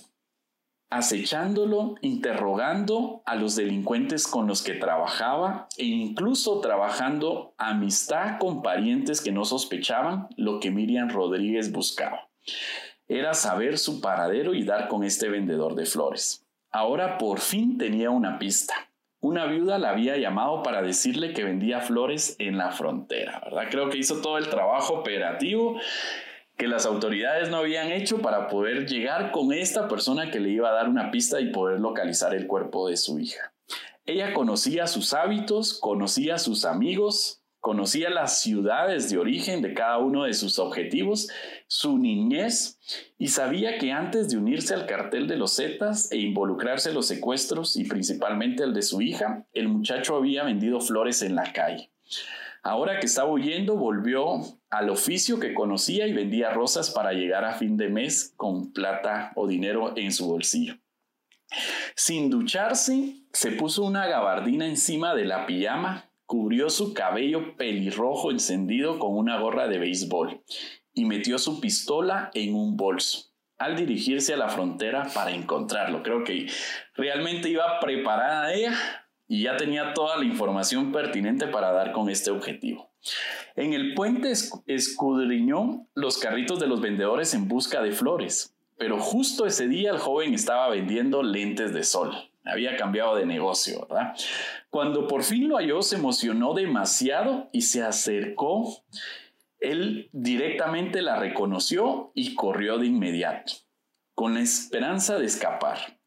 acechándolo, interrogando a los delincuentes con los que trabajaba e incluso trabajando amistad con parientes que no sospechaban lo que Miriam Rodríguez buscaba. Era saber su paradero y dar con este vendedor de flores. Ahora por fin tenía una pista. Una viuda la había llamado para decirle que vendía flores en la frontera. Creo que hizo todo el trabajo operativo que las autoridades no habían hecho para poder llegar con esta persona que le iba a dar una pista y poder localizar el cuerpo de su hija. Ella conocía sus hábitos, conocía sus amigos, Conocía las ciudades de origen de cada uno de sus objetivos, su niñez, y sabía que antes de unirse al cartel de los Zetas e involucrarse en los secuestros y principalmente el de su hija, el muchacho había vendido flores en la calle. Ahora que estaba huyendo, volvió al oficio que conocía y vendía rosas para llegar a fin de mes con plata o dinero en su bolsillo. Sin ducharse, se puso una gabardina encima de la pijama cubrió su cabello pelirrojo encendido con una gorra de béisbol y metió su pistola en un bolso al dirigirse a la frontera para encontrarlo. Creo que realmente iba preparada ella y ya tenía toda la información pertinente para dar con este objetivo. En el puente escudriñó los carritos de los vendedores en busca de flores, pero justo ese día el joven estaba vendiendo lentes de sol había cambiado de negocio, ¿verdad? Cuando por fin lo halló, se emocionó demasiado y se acercó. Él directamente la reconoció y corrió de inmediato, con la esperanza de escapar.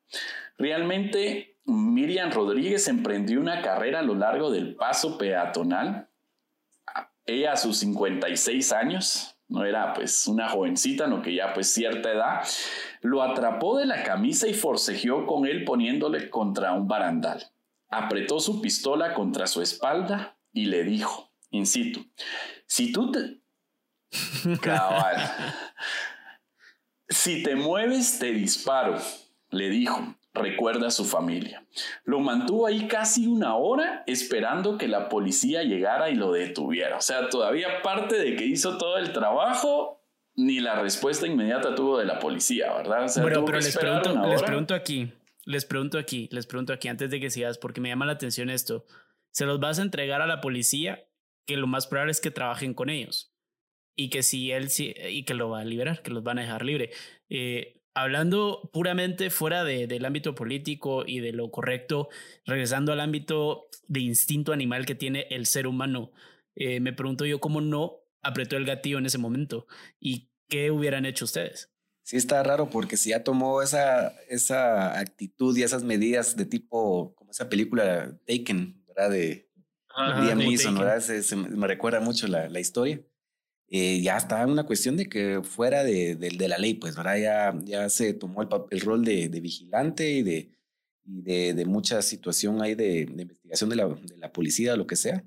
Realmente, Miriam Rodríguez emprendió una carrera a lo largo del paso peatonal. Ella a sus 56 años, no era pues una jovencita, no que ya pues cierta edad, lo atrapó de la camisa y forcejeó con él poniéndole contra un barandal. Apretó su pistola contra su espalda y le dijo, incito, si tú te... Cabal. si te mueves, te disparo, le dijo. Recuerda a su familia. Lo mantuvo ahí casi una hora esperando que la policía llegara y lo detuviera. O sea, todavía parte de que hizo todo el trabajo, ni la respuesta inmediata tuvo de la policía, ¿verdad? bueno, pero les pregunto, les pregunto aquí, les pregunto aquí, les pregunto aquí antes de que sigas, porque me llama la atención esto. ¿Se los vas a entregar a la policía? Que lo más probable es que trabajen con ellos y que si él sí, y que lo va a liberar, que los van a dejar libre. Eh, hablando puramente fuera de, del ámbito político y de lo correcto, regresando al ámbito de instinto animal que tiene el ser humano, eh, me pregunto yo cómo no apretó el gatillo en ese momento y qué hubieran hecho ustedes. Sí, está raro porque si ya tomó esa, esa actitud y esas medidas de tipo, como esa película Taken, ¿verdad? De Liam Neeson, ¿verdad? Se, me recuerda mucho la, la historia. Eh, ya estaba en una cuestión de que fuera de, de, la ley, pues, ¿verdad? Ya, ya se tomó el, el rol de, de, vigilante y de, y de, de mucha situación ahí de, investigación de la, de la policía, lo que sea.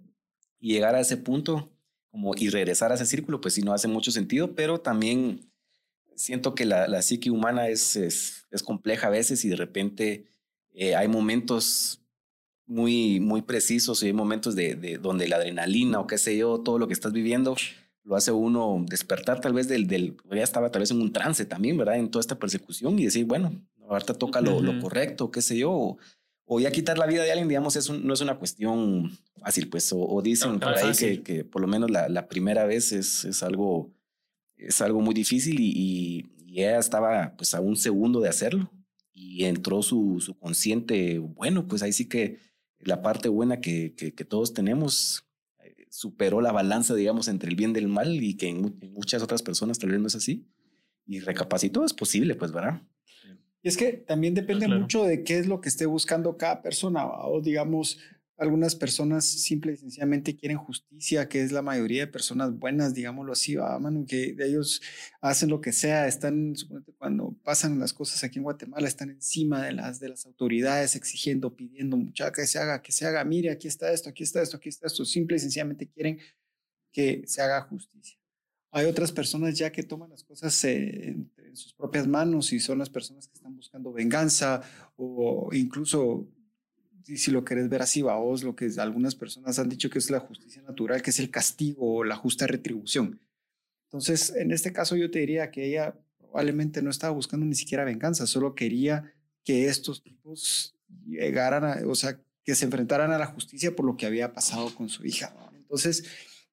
Y llegar a ese punto como, y regresar a ese círculo, pues sí, no hace mucho sentido, pero también siento que la, la psique humana es, es, es, compleja a veces y de repente eh, hay momentos muy, muy precisos y hay momentos de, de, donde la adrenalina o qué sé yo, todo lo que estás viviendo lo hace uno despertar tal vez del, del ya estaba tal vez en un trance también, ¿verdad? En toda esta persecución y decir, bueno, ahorita toca lo, lo correcto, qué sé yo, o ya quitar la vida de alguien, digamos, es no es una cuestión fácil, pues, o, dicen por ahí que, que, por lo menos la, la primera vez es, es, algo, es algo muy difícil y, y, ella estaba pues a un segundo de hacerlo y entró su, su consciente, bueno, pues ahí sí que la parte buena que, que, que todos tenemos eh, superó la balanza, digamos, entre el bien y el mal y que en, en muchas otras personas tal vez no es así. Y recapacitó, es posible, pues, ¿verdad? Y es que también depende mucho de qué es lo que esté buscando cada persona, o digamos, algunas personas simple y sencillamente quieren justicia, que es la mayoría de personas buenas, digámoslo así, ¿va, Manu? que ellos hacen lo que sea, están, cuando pasan las cosas aquí en Guatemala, están encima de las, de las autoridades exigiendo, pidiendo, mucha que se haga, que se haga, mire, aquí está esto, aquí está esto, aquí está esto, simple y sencillamente quieren que se haga justicia. Hay otras personas ya que toman las cosas en, sus propias manos y son las personas que están buscando venganza o incluso, si lo querés ver así, vos, lo que algunas personas han dicho que es la justicia natural, que es el castigo o la justa retribución. Entonces, en este caso yo te diría que ella probablemente no estaba buscando ni siquiera venganza, solo quería que estos tipos llegaran a, o sea, que se enfrentaran a la justicia por lo que había pasado con su hija. Entonces,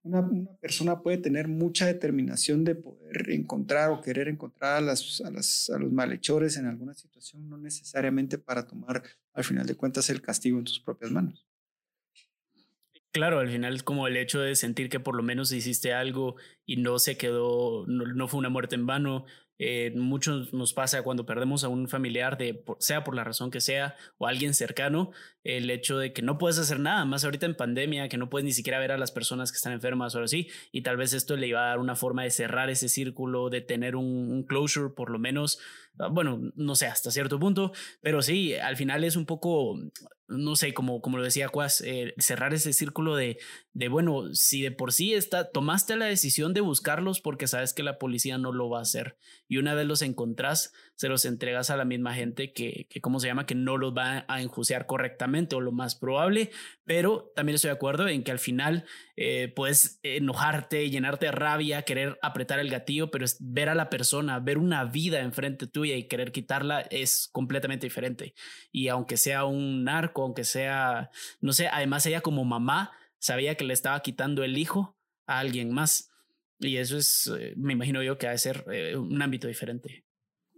una, persona puede tener mucha determinación de poder encontrar o querer encontrar a, las, a, las, a los malhechores en alguna situación, no necesariamente para tomar al final de cuentas el castigo en tus propias manos. Claro, al final como el hecho de sentir que por lo menos hiciste algo y no se quedó, no, fue una muerte en vano Eh, muchos nos pasa cuando perdemos a un familiar, de, sea por la razón que sea, o alguien cercano, el hecho de que no puedes hacer nada, más ahorita en pandemia, que no puedes ni siquiera ver a las personas que están enfermas o así, y tal vez esto le iba a dar una forma de cerrar ese círculo, de tener un, closure por lo menos, bueno, no sé, hasta cierto punto, pero sí, al final es un poco no sé, como, como lo decía Cuas, eh, cerrar ese círculo de, de, bueno, si de por sí está, tomaste la decisión de buscarlos porque sabes que la policía no lo va a hacer y una vez los encontrás, se los entregas a la misma gente que, que ¿cómo se llama?, que no los va a enjuiciar correctamente o lo más probable, pero también estoy de acuerdo en que al final eh, puedes enojarte, llenarte de rabia, querer apretar el gatillo, pero es ver a la persona, ver una vida enfrente tuya y querer quitarla es completamente diferente. Y aunque sea un narco, aunque sea, no sé, además ella como mamá sabía que le estaba quitando el hijo a alguien más. Y eso es, eh, me imagino yo que ha de ser eh, un ámbito diferente.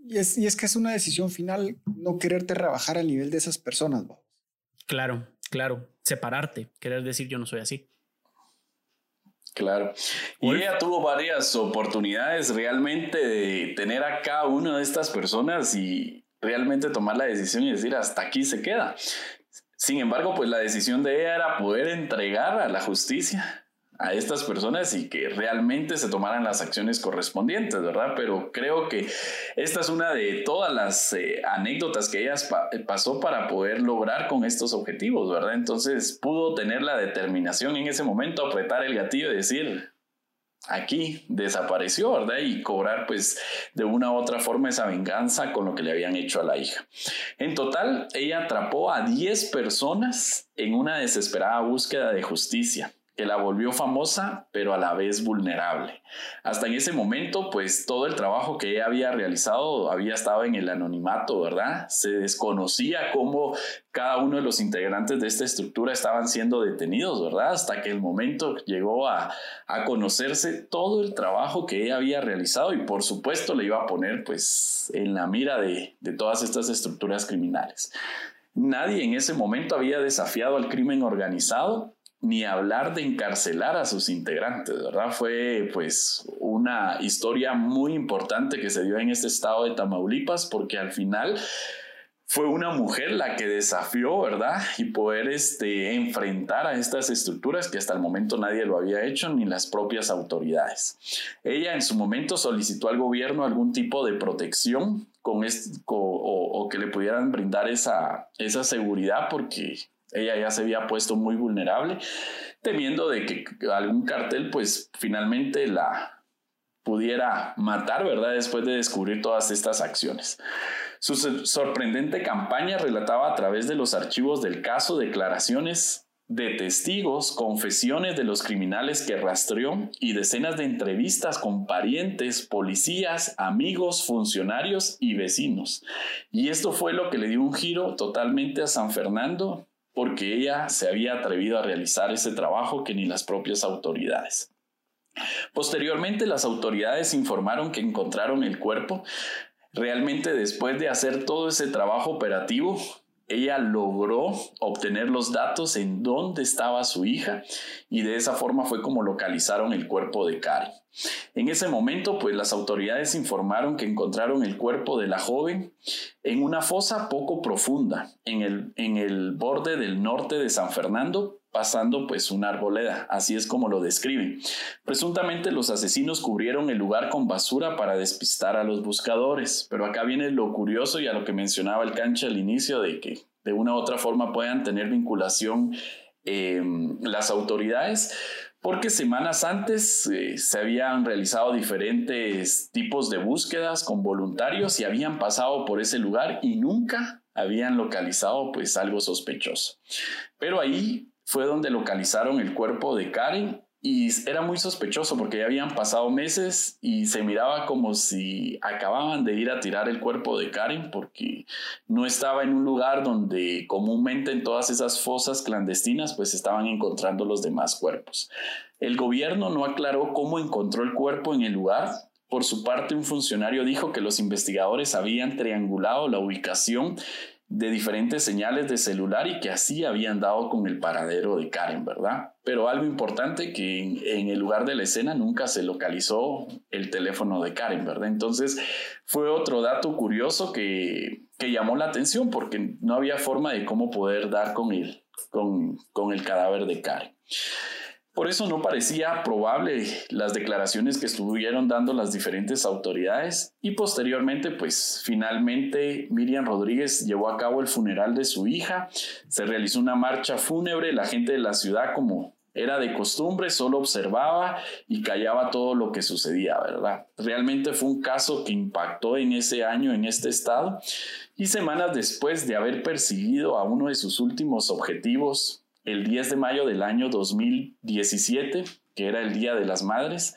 Y es, y es que es una decisión final no quererte rebajar al nivel de esas personas. Claro, claro. Separarte, querer decir yo no soy así. Claro. Y ella tuvo varias oportunidades realmente de tener a cada una de estas personas y realmente tomar la decisión y decir hasta aquí se queda. Sin embargo, pues la decisión de ella era poder entregar a la justicia a estas personas y que realmente se tomaran las acciones correspondientes, ¿verdad? Pero creo que esta es una de todas las eh, anécdotas que ella pasó para poder lograr con estos objetivos, ¿verdad? Entonces pudo tener la determinación en ese momento, apretar el gatillo y decir, aquí desapareció, ¿verdad? Y cobrar pues de una u otra forma esa venganza con lo que le habían hecho a la hija. En total, ella atrapó a 10 personas en una desesperada búsqueda de justicia que la volvió famosa, pero a la vez vulnerable. Hasta en ese momento, pues todo el trabajo que ella había realizado había estado en el anonimato, ¿verdad? Se desconocía cómo cada uno de los integrantes de esta estructura estaban siendo detenidos, ¿verdad? Hasta que el momento llegó a, conocerse todo el trabajo que ella había realizado y por supuesto le iba a poner pues en la mira de, de todas estas estructuras criminales. Nadie en ese momento había desafiado al crimen organizado ni hablar de encarcelar a sus integrantes, ¿verdad? Fue pues una historia muy importante que se dio en este estado de Tamaulipas porque al final fue una mujer la que desafió, ¿verdad? Y poder este, enfrentar a estas estructuras que hasta el momento nadie lo había hecho, ni las propias autoridades. Ella en su momento solicitó al gobierno algún tipo de protección con, o, que le pudieran brindar esa, esa seguridad porque ella ya se había puesto muy vulnerable, temiendo de que algún cartel pues finalmente la pudiera matar, ¿verdad? Después de descubrir todas estas acciones. Su sorprendente campaña relataba a través de los archivos del caso declaraciones de testigos, confesiones de los criminales que rastreó y decenas de entrevistas con parientes, policías, amigos, funcionarios y vecinos. Y esto fue lo que le dio un giro totalmente a San Fernando porque ella se había atrevido a realizar ese trabajo que ni las propias autoridades. Posteriormente, las autoridades informaron que encontraron el cuerpo. Realmente, después de hacer todo ese trabajo operativo, ella logró obtener los datos en dónde estaba su hija y de esa forma fue como localizaron el cuerpo de Karen. En ese momento, pues las autoridades informaron que encontraron el cuerpo de la joven en una fosa poco profunda, en el, en el borde del norte de San Fernando, pasando pues una arboleda, así es como lo describen. Presuntamente los asesinos cubrieron el lugar con basura para despistar a los buscadores, pero acá viene lo curioso y a lo que mencionaba el cancha al inicio de que de una u otra forma puedan tener vinculación em, las autoridades, porque semanas antes eh, se habían realizado diferentes tipos de búsquedas con voluntarios y habían pasado por ese lugar y nunca habían localizado pues algo sospechoso. Pero ahí fue donde localizaron el cuerpo de Karen y era muy sospechoso porque ya habían pasado meses y se miraba como si acababan de ir a tirar el cuerpo de Karen porque no estaba en un lugar donde comúnmente en todas esas fosas clandestinas pues estaban encontrando los demás cuerpos. El gobierno no aclaró cómo encontró el cuerpo en el lugar. Por su parte, un funcionario dijo que los investigadores habían triangulado la ubicación de diferentes señales de celular y que así habían dado con el paradero de Karen, ¿verdad? Pero algo importante que en, el lugar de la escena nunca se localizó el teléfono de Karen, ¿verdad? Entonces fue otro dato curioso que, que llamó la atención porque no había forma de cómo poder dar con con, con el cadáver de Karen. Por eso no parecía probable las declaraciones que estuvieron dando las diferentes autoridades y posteriormente pues finalmente Miriam Rodríguez llevó a cabo el funeral de su hija, se realizó una marcha fúnebre, la gente de la ciudad como era de costumbre, solo observaba y callaba todo lo que sucedía, ¿verdad? Realmente fue un caso que impactó en ese año en este estado y semanas después de haber perseguido a uno de sus últimos objetivos, el 10 de mayo del año 2017, que era el Día de las Madres,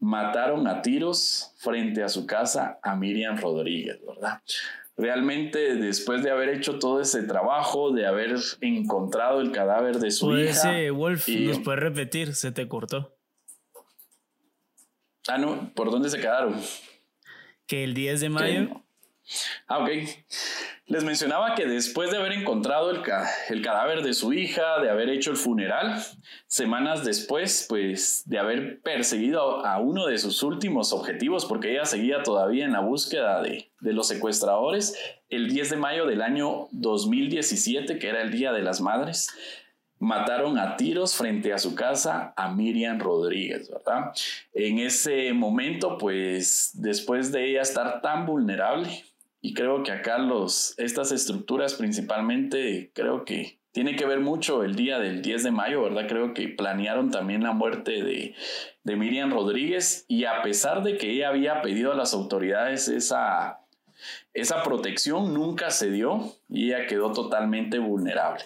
mataron a tiros frente a su casa a Miriam Rodríguez, ¿verdad? Realmente después de haber hecho todo ese trabajo, de haber encontrado el cadáver de su hija... Ese Wolf, ¿nos puede repetir? Se te cortó. Ah, no, ¿por dónde se quedaron? Que el 10 de mayo... Ah, ok. Les mencionaba que después de haber encontrado el, el, cadáver de su hija, de haber hecho el funeral, semanas después, pues de haber perseguido a, uno de sus últimos objetivos, porque ella seguía todavía en la búsqueda de, de los secuestradores, el 10 de mayo del año 2017, que era el Día de las Madres, mataron a tiros frente a su casa a Miriam Rodríguez, ¿verdad? En ese momento, pues después de ella estar tan vulnerable, y creo que acá los, estas estructuras principalmente, creo que tiene que ver mucho el día del 10 de mayo, ¿verdad? Creo que planearon también la muerte de, de Miriam Rodríguez y a pesar de que ella había pedido a las autoridades esa, esa protección, nunca se dio y ella quedó totalmente vulnerable.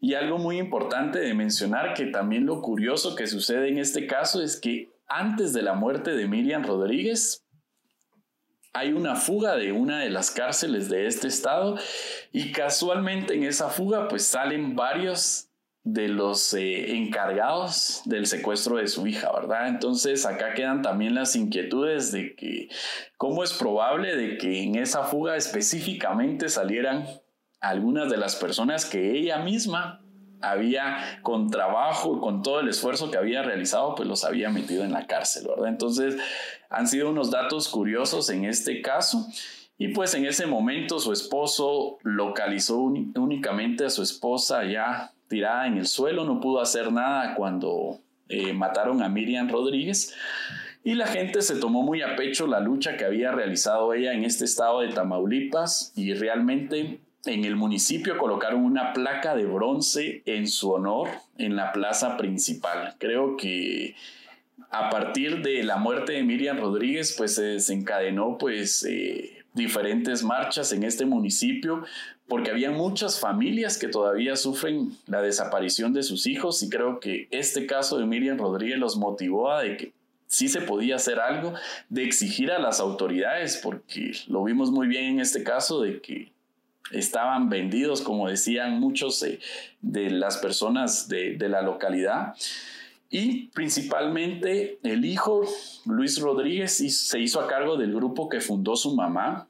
Y algo muy importante de mencionar que también lo curioso que sucede en este caso es que antes de la muerte de Miriam Rodríguez, hay una fuga de una de las cárceles de este estado y casualmente en esa fuga pues salen varios de los eh, encargados del secuestro de su hija, ¿verdad? Entonces acá quedan también las inquietudes de que cómo es probable de que en esa fuga específicamente salieran algunas de las personas que ella misma había con trabajo y con todo el esfuerzo que había realizado, pues los había metido en la cárcel, ¿verdad? Entonces, han sido unos datos curiosos en este caso. Y pues en ese momento su esposo localizó únicamente a su esposa ya tirada en el suelo, no pudo hacer nada cuando eh, mataron a Miriam Rodríguez. Y la gente se tomó muy a pecho la lucha que había realizado ella en este estado de Tamaulipas y realmente en el municipio colocaron una placa de bronce en su honor en la plaza principal. Creo que a partir de la muerte de Miriam Rodríguez, pues se desencadenó pues eh, diferentes marchas en este municipio porque había muchas familias que todavía sufren la desaparición de sus hijos y creo que este caso de Miriam Rodríguez los motivó a de que sí se podía hacer algo, de exigir a las autoridades, porque lo vimos muy bien en este caso de que estaban vendidos, como decían muchos eh, de las personas de, de la localidad. Y principalmente el hijo, Luis Rodríguez, se hizo a cargo del grupo que fundó su mamá,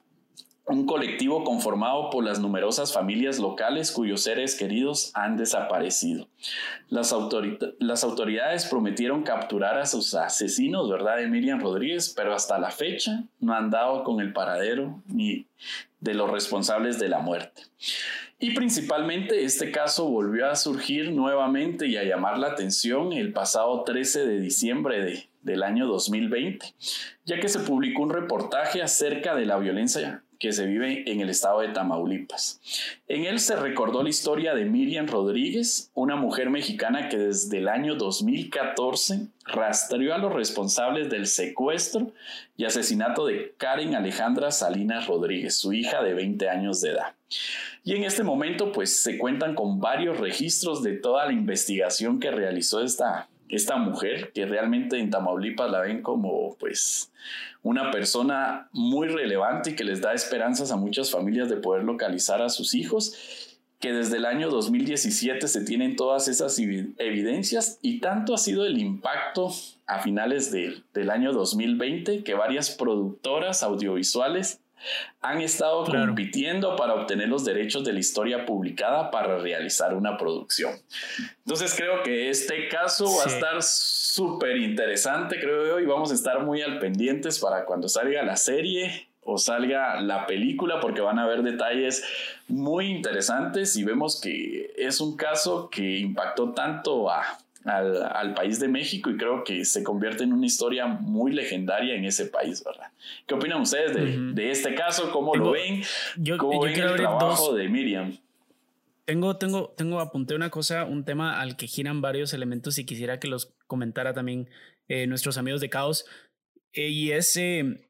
un colectivo conformado por las numerosas familias locales cuyos seres queridos han desaparecido. Las, autoridades prometieron capturar a sus asesinos, ¿verdad?, de Rodríguez, pero hasta la fecha no han dado con el paradero ni de los responsables de la muerte. Y principalmente este caso volvió a surgir nuevamente y a llamar la atención el pasado 13 de diciembre de, del año 2020, ya que se publicó un reportaje acerca de la violencia que se vive en el estado de Tamaulipas. En él se recordó la historia de Miriam Rodríguez, una mujer mexicana que desde el año 2014 rastreó a los responsables del secuestro y asesinato de Karen Alejandra Salinas Rodríguez, su hija de 20 años de edad. Y en este momento pues se cuentan con varios registros de toda la investigación que realizó esta, esta mujer, que realmente en Tamaulipas la ven como pues una persona muy relevante y que les da esperanzas a muchas familias de poder localizar a sus hijos, que desde el año 2017 se tienen todas esas evidencias y tanto ha sido el impacto a finales del año 2020 que varias productoras audiovisuales han estado compitiendo para obtener los derechos de la historia publicada para realizar una producción. Entonces creo que este caso va a estar súper interesante, creo yo, y vamos a estar muy al pendientes para cuando salga la serie o salga la película porque van a haber detalles muy interesantes y vemos que es un caso que impactó tanto a al, país de México y creo que se convierte en una historia muy legendaria en ese país, ¿verdad? ¿Qué opinan ustedes de, este caso? ¿Cómo lo ven? Yo, ¿Cómo ven el trabajo de Miriam? Tengo, tengo, tengo, apunté una cosa, un tema al que giran varios elementos y quisiera que los comentara también eh, nuestros amigos de Caos. Eh, y es eh,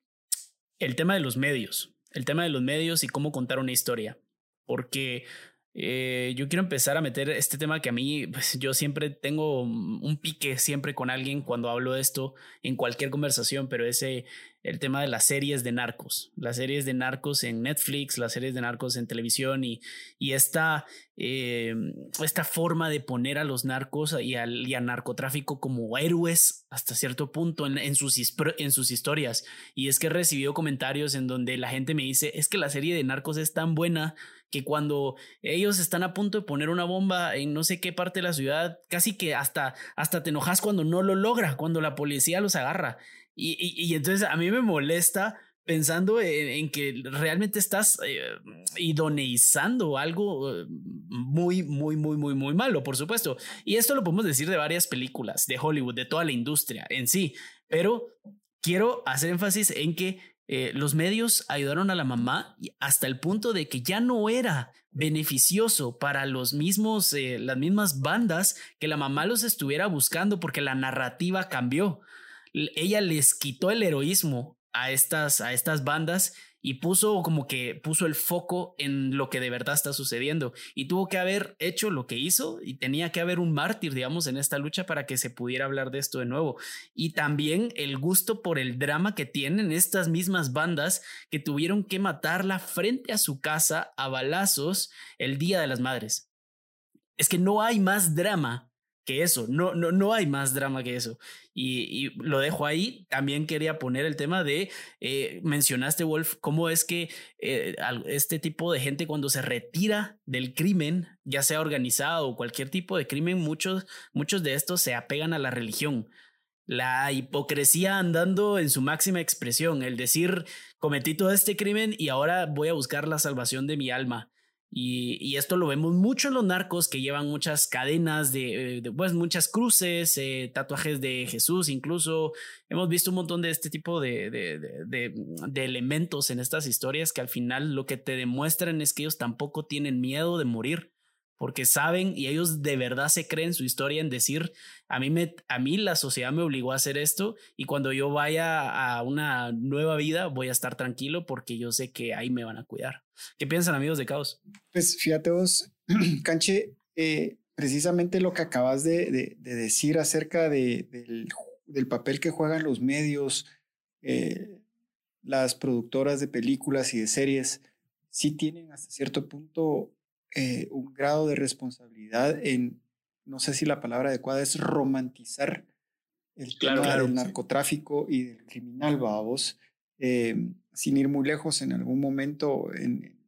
el tema de los medios, el tema de los medios y cómo contar una historia. Porque eh, yo quiero empezar a meter este tema que a mí, pues yo siempre tengo un pique siempre con alguien cuando hablo de esto en cualquier conversación, pero ese, el tema de las series de narcos, las series de narcos en Netflix, las series de narcos en televisión y, y esta, eh, esta forma de poner a los narcos y al, y narcotráfico como héroes hasta cierto punto en, en, sus, en sus historias. Y es que he recibido comentarios en donde la gente me dice, es que la serie de narcos es tan buena que cuando ellos están a punto de poner una bomba en no sé qué parte de la ciudad, casi que hasta, hasta te enojas cuando no lo logra, cuando la policía los agarra. Y, y, entonces a mí me molesta pensando en, que realmente estás eh, idoneizando algo eh, muy, muy, muy, muy, muy malo, por supuesto. Y esto lo podemos decir de varias películas de Hollywood, de toda la industria en sí, pero quiero hacer énfasis en que eh, los medios ayudaron a la mamá hasta el punto de que ya no era beneficioso para los mismos, las mismas bandas que la mamá los estuviera buscando porque la narrativa cambió. Ella les quitó el heroísmo a estas, a estas bandas y puso como que puso el foco en lo que de verdad está sucediendo y tuvo que haber hecho lo que hizo y tenía que haber un mártir, digamos, en esta lucha para que se pudiera hablar de esto de nuevo. Y también el gusto por el drama que tienen estas mismas bandas que tuvieron que matarla frente a su casa a balazos el Día de las Madres. Es que no hay más drama eso, no, no, no hay más drama que eso. Y, lo dejo ahí. También quería poner el tema de, eh, mencionaste, Wolf, cómo es que eh, este tipo de gente cuando se retira del crimen, ya sea organizado o cualquier tipo de crimen, muchos, muchos de estos se apegan a la religión. La hipocresía andando en su máxima expresión, el decir, cometí todo este crimen y ahora voy a buscar la salvación de mi alma. Y, esto lo vemos mucho en los narcos que llevan muchas cadenas de, eh, pues muchas cruces, eh, tatuajes de Jesús, incluso. Hemos visto un montón de este tipo de, de, elementos en estas historias que al final lo que te demuestran es que ellos tampoco tienen miedo de morir porque saben y ellos de verdad se creen su historia en decir, a mí, me, a mí la sociedad me obligó a hacer esto y cuando yo vaya a una nueva vida voy a estar tranquilo porque yo sé que ahí me van a cuidar. ¿Qué piensan amigos de Caos? Pues fíjate vos, Canche, eh, precisamente lo que acabas de, decir acerca del, del, papel que juegan los medios, eh, las productoras de películas y de series, sí tienen hasta cierto punto eh, un grado de responsabilidad en, no sé si la palabra adecuada es romantizar el tema del narcotráfico y del criminal, vamos, eh, sin ir muy lejos en algún momento, en,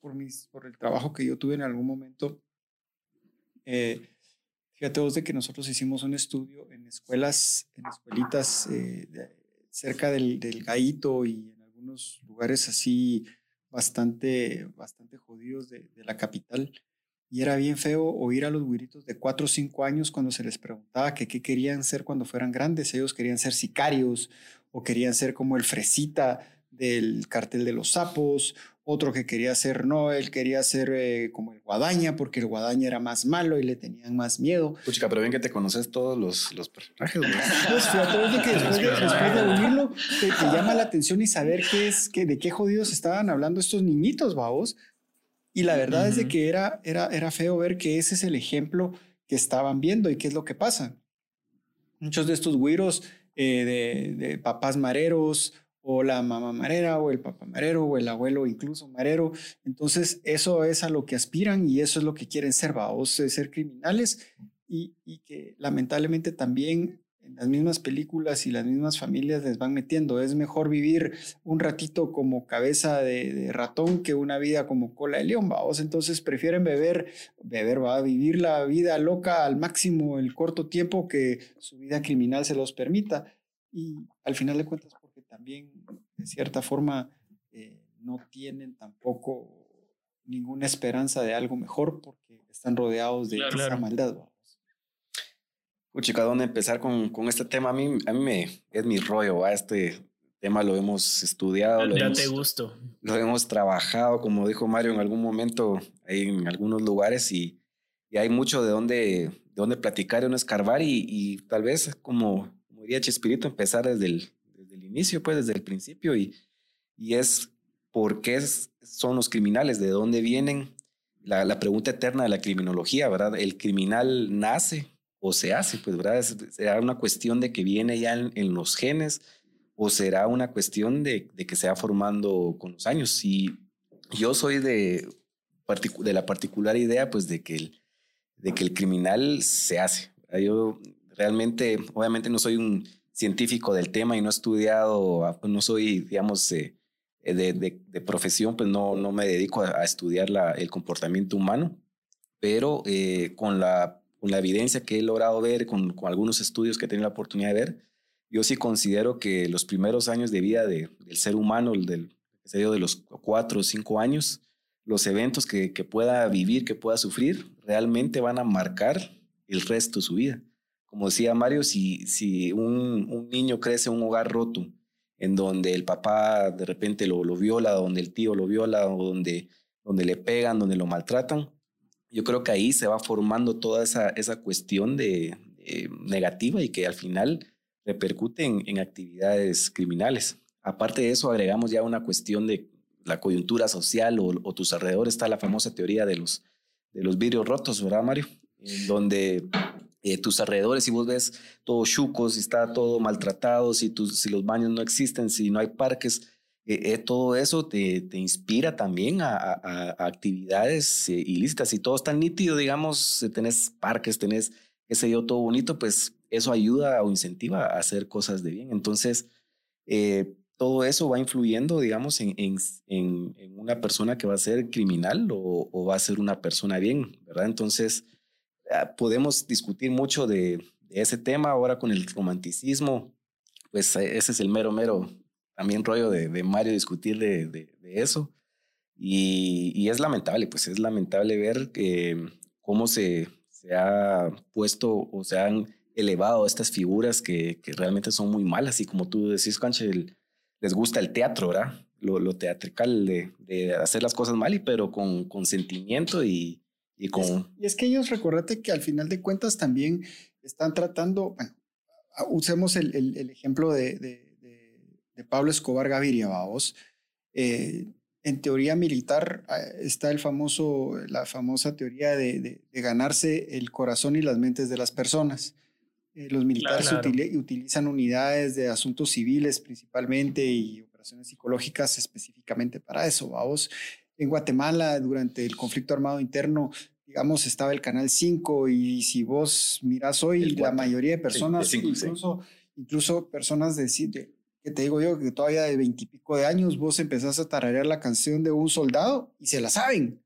por, mis, por el trabajo que yo tuve en algún momento, eh, fíjate vos de que nosotros hicimos un estudio en escuelas, en escuelitas cerca del, del Gaito y en algunos lugares así bastante, bastante jodidos de, la capital. Y era bien feo oír a los güiritos de 4 o 5 años cuando se les preguntaba que qué querían ser cuando fueran grandes. Ellos querían ser sicarios o querían ser como el fresita del cartel de los sapos otro que quería ser, no, él quería ser eh, como el Guadaña, porque el Guadaña era más malo y le tenían más miedo. Puchica, pero bien que te conoces todos los, los personajes. Pues fíjate que después de, después de oírlo, te, llama la atención y saber qué es, que, de qué jodidos estaban hablando estos niñitos, vaos. Y la verdad es de que era, era, era feo ver que ese es el ejemplo que estaban viendo y qué es lo que pasa. Muchos de estos güiros eh, de, de papás mareros o la mamá marera o el papá marero o el abuelo incluso marero. Entonces eso es a lo que aspiran y eso es lo que quieren ser, vaos, ser criminales y, y que lamentablemente también las mismas películas y las mismas familias les van metiendo. Es mejor vivir un ratito como cabeza de, ratón que una vida como cola de león, vamos. Entonces prefieren beber, beber, va a vivir la vida loca al máximo el corto tiempo que su vida criminal se los permita. Y al final de cuentas, porque también de cierta forma eh, no tienen tampoco ninguna esperanza de algo mejor porque están rodeados de esa maldad. Chica, ¿dónde empezar con, con, este tema? A mí, a mí me, es mi rollo, ¿va? este tema lo hemos estudiado. Lo hemos, gusto. Lo hemos trabajado, como dijo Mario en algún momento, ahí en algunos lugares y, y hay mucho de dónde, de dónde platicar y dónde escarbar y, y tal vez, como, como diría Chespirito, empezar desde el, desde el inicio, pues desde el principio y, y es por qué son los criminales, de dónde vienen, la, la pregunta eterna de la criminología, ¿verdad? El criminal nace o se hace, pues, ¿verdad? ¿Será una cuestión de que viene ya en, los genes o será una cuestión de, de, que se va formando con los años? Y yo soy de, de la particular idea, pues, de que, el, de que el criminal se hace. Yo realmente, obviamente no soy un científico del tema y no he estudiado, ah, pues, no soy, digamos, eh, de, de, profesión, pues no, no me dedico a, estudiar el comportamiento humano, pero eh, con la con la evidencia que he logrado ver, con, con algunos estudios que he tenido la oportunidad de ver, yo sí considero que los primeros años de vida del ser humano, el del de los cuatro o cinco años, los eventos que, que, pueda vivir, que pueda sufrir, realmente van a marcar el resto de su vida. Como decía Mario, si, si un, un niño crece en un hogar roto, en donde el papá de repente lo, lo viola, donde el tío lo viola, donde, donde le pegan, donde lo maltratan, yo creo que ahí se va formando toda esa, esa cuestión de, negativa y que al final repercute en, actividades criminales. Aparte de eso, agregamos ya una cuestión de la coyuntura social o, tus alrededores está la famosa teoría de los, de los vidrios rotos, ¿verdad, Mario? En donde eh, tus alrededores, si vos ves todo chucos, si está todo maltratado, si, tus, si los baños no existen, si no hay parques, eh, eh, todo eso te, te, inspira también a, a, actividades eh, ilícitas. Si todo está nítido, digamos, tenés parques, tenés, qué sé yo, todo bonito, pues eso ayuda o incentiva a hacer cosas de bien. Entonces, todo eso va influyendo, digamos, en, en, en, una persona que va a ser criminal o, o, va a ser una persona bien, ¿verdad? Entonces, podemos discutir mucho de, de ese tema ahora con el romanticismo, pues ese es el mero, mero también rollo de, de Mario discutir de, de, eso. Y, y, es lamentable, pues es lamentable ver cómo se, se ha puesto o se han elevado estas figuras que, que realmente son muy malas. Y como tú decís, Canche, les gusta el teatro, ¿verdad? Lo, lo teatrical de, de, hacer las cosas mal, y, pero con, con sentimiento y, y con... Y es que ellos, recordate que al final de cuentas también están tratando, bueno, usemos el, el, el ejemplo de, de Pablo Escobar Gaviria, vamos. Eh, en teoría militar ah, está el famoso, la famosa teoría de, ganarse el corazón y las mentes de las personas. Eh, los militares utilizan unidades de asuntos civiles principalmente y operaciones psicológicas específicamente para eso. Vamos. En Guatemala, durante el conflicto armado interno, digamos, estaba el Canal 5 y si vos mirás hoy, la mayoría de personas, incluso, incluso personas de, de que te digo yo que todavía de veintipico de años vos empezás a tararear la canción de un soldado y se la saben.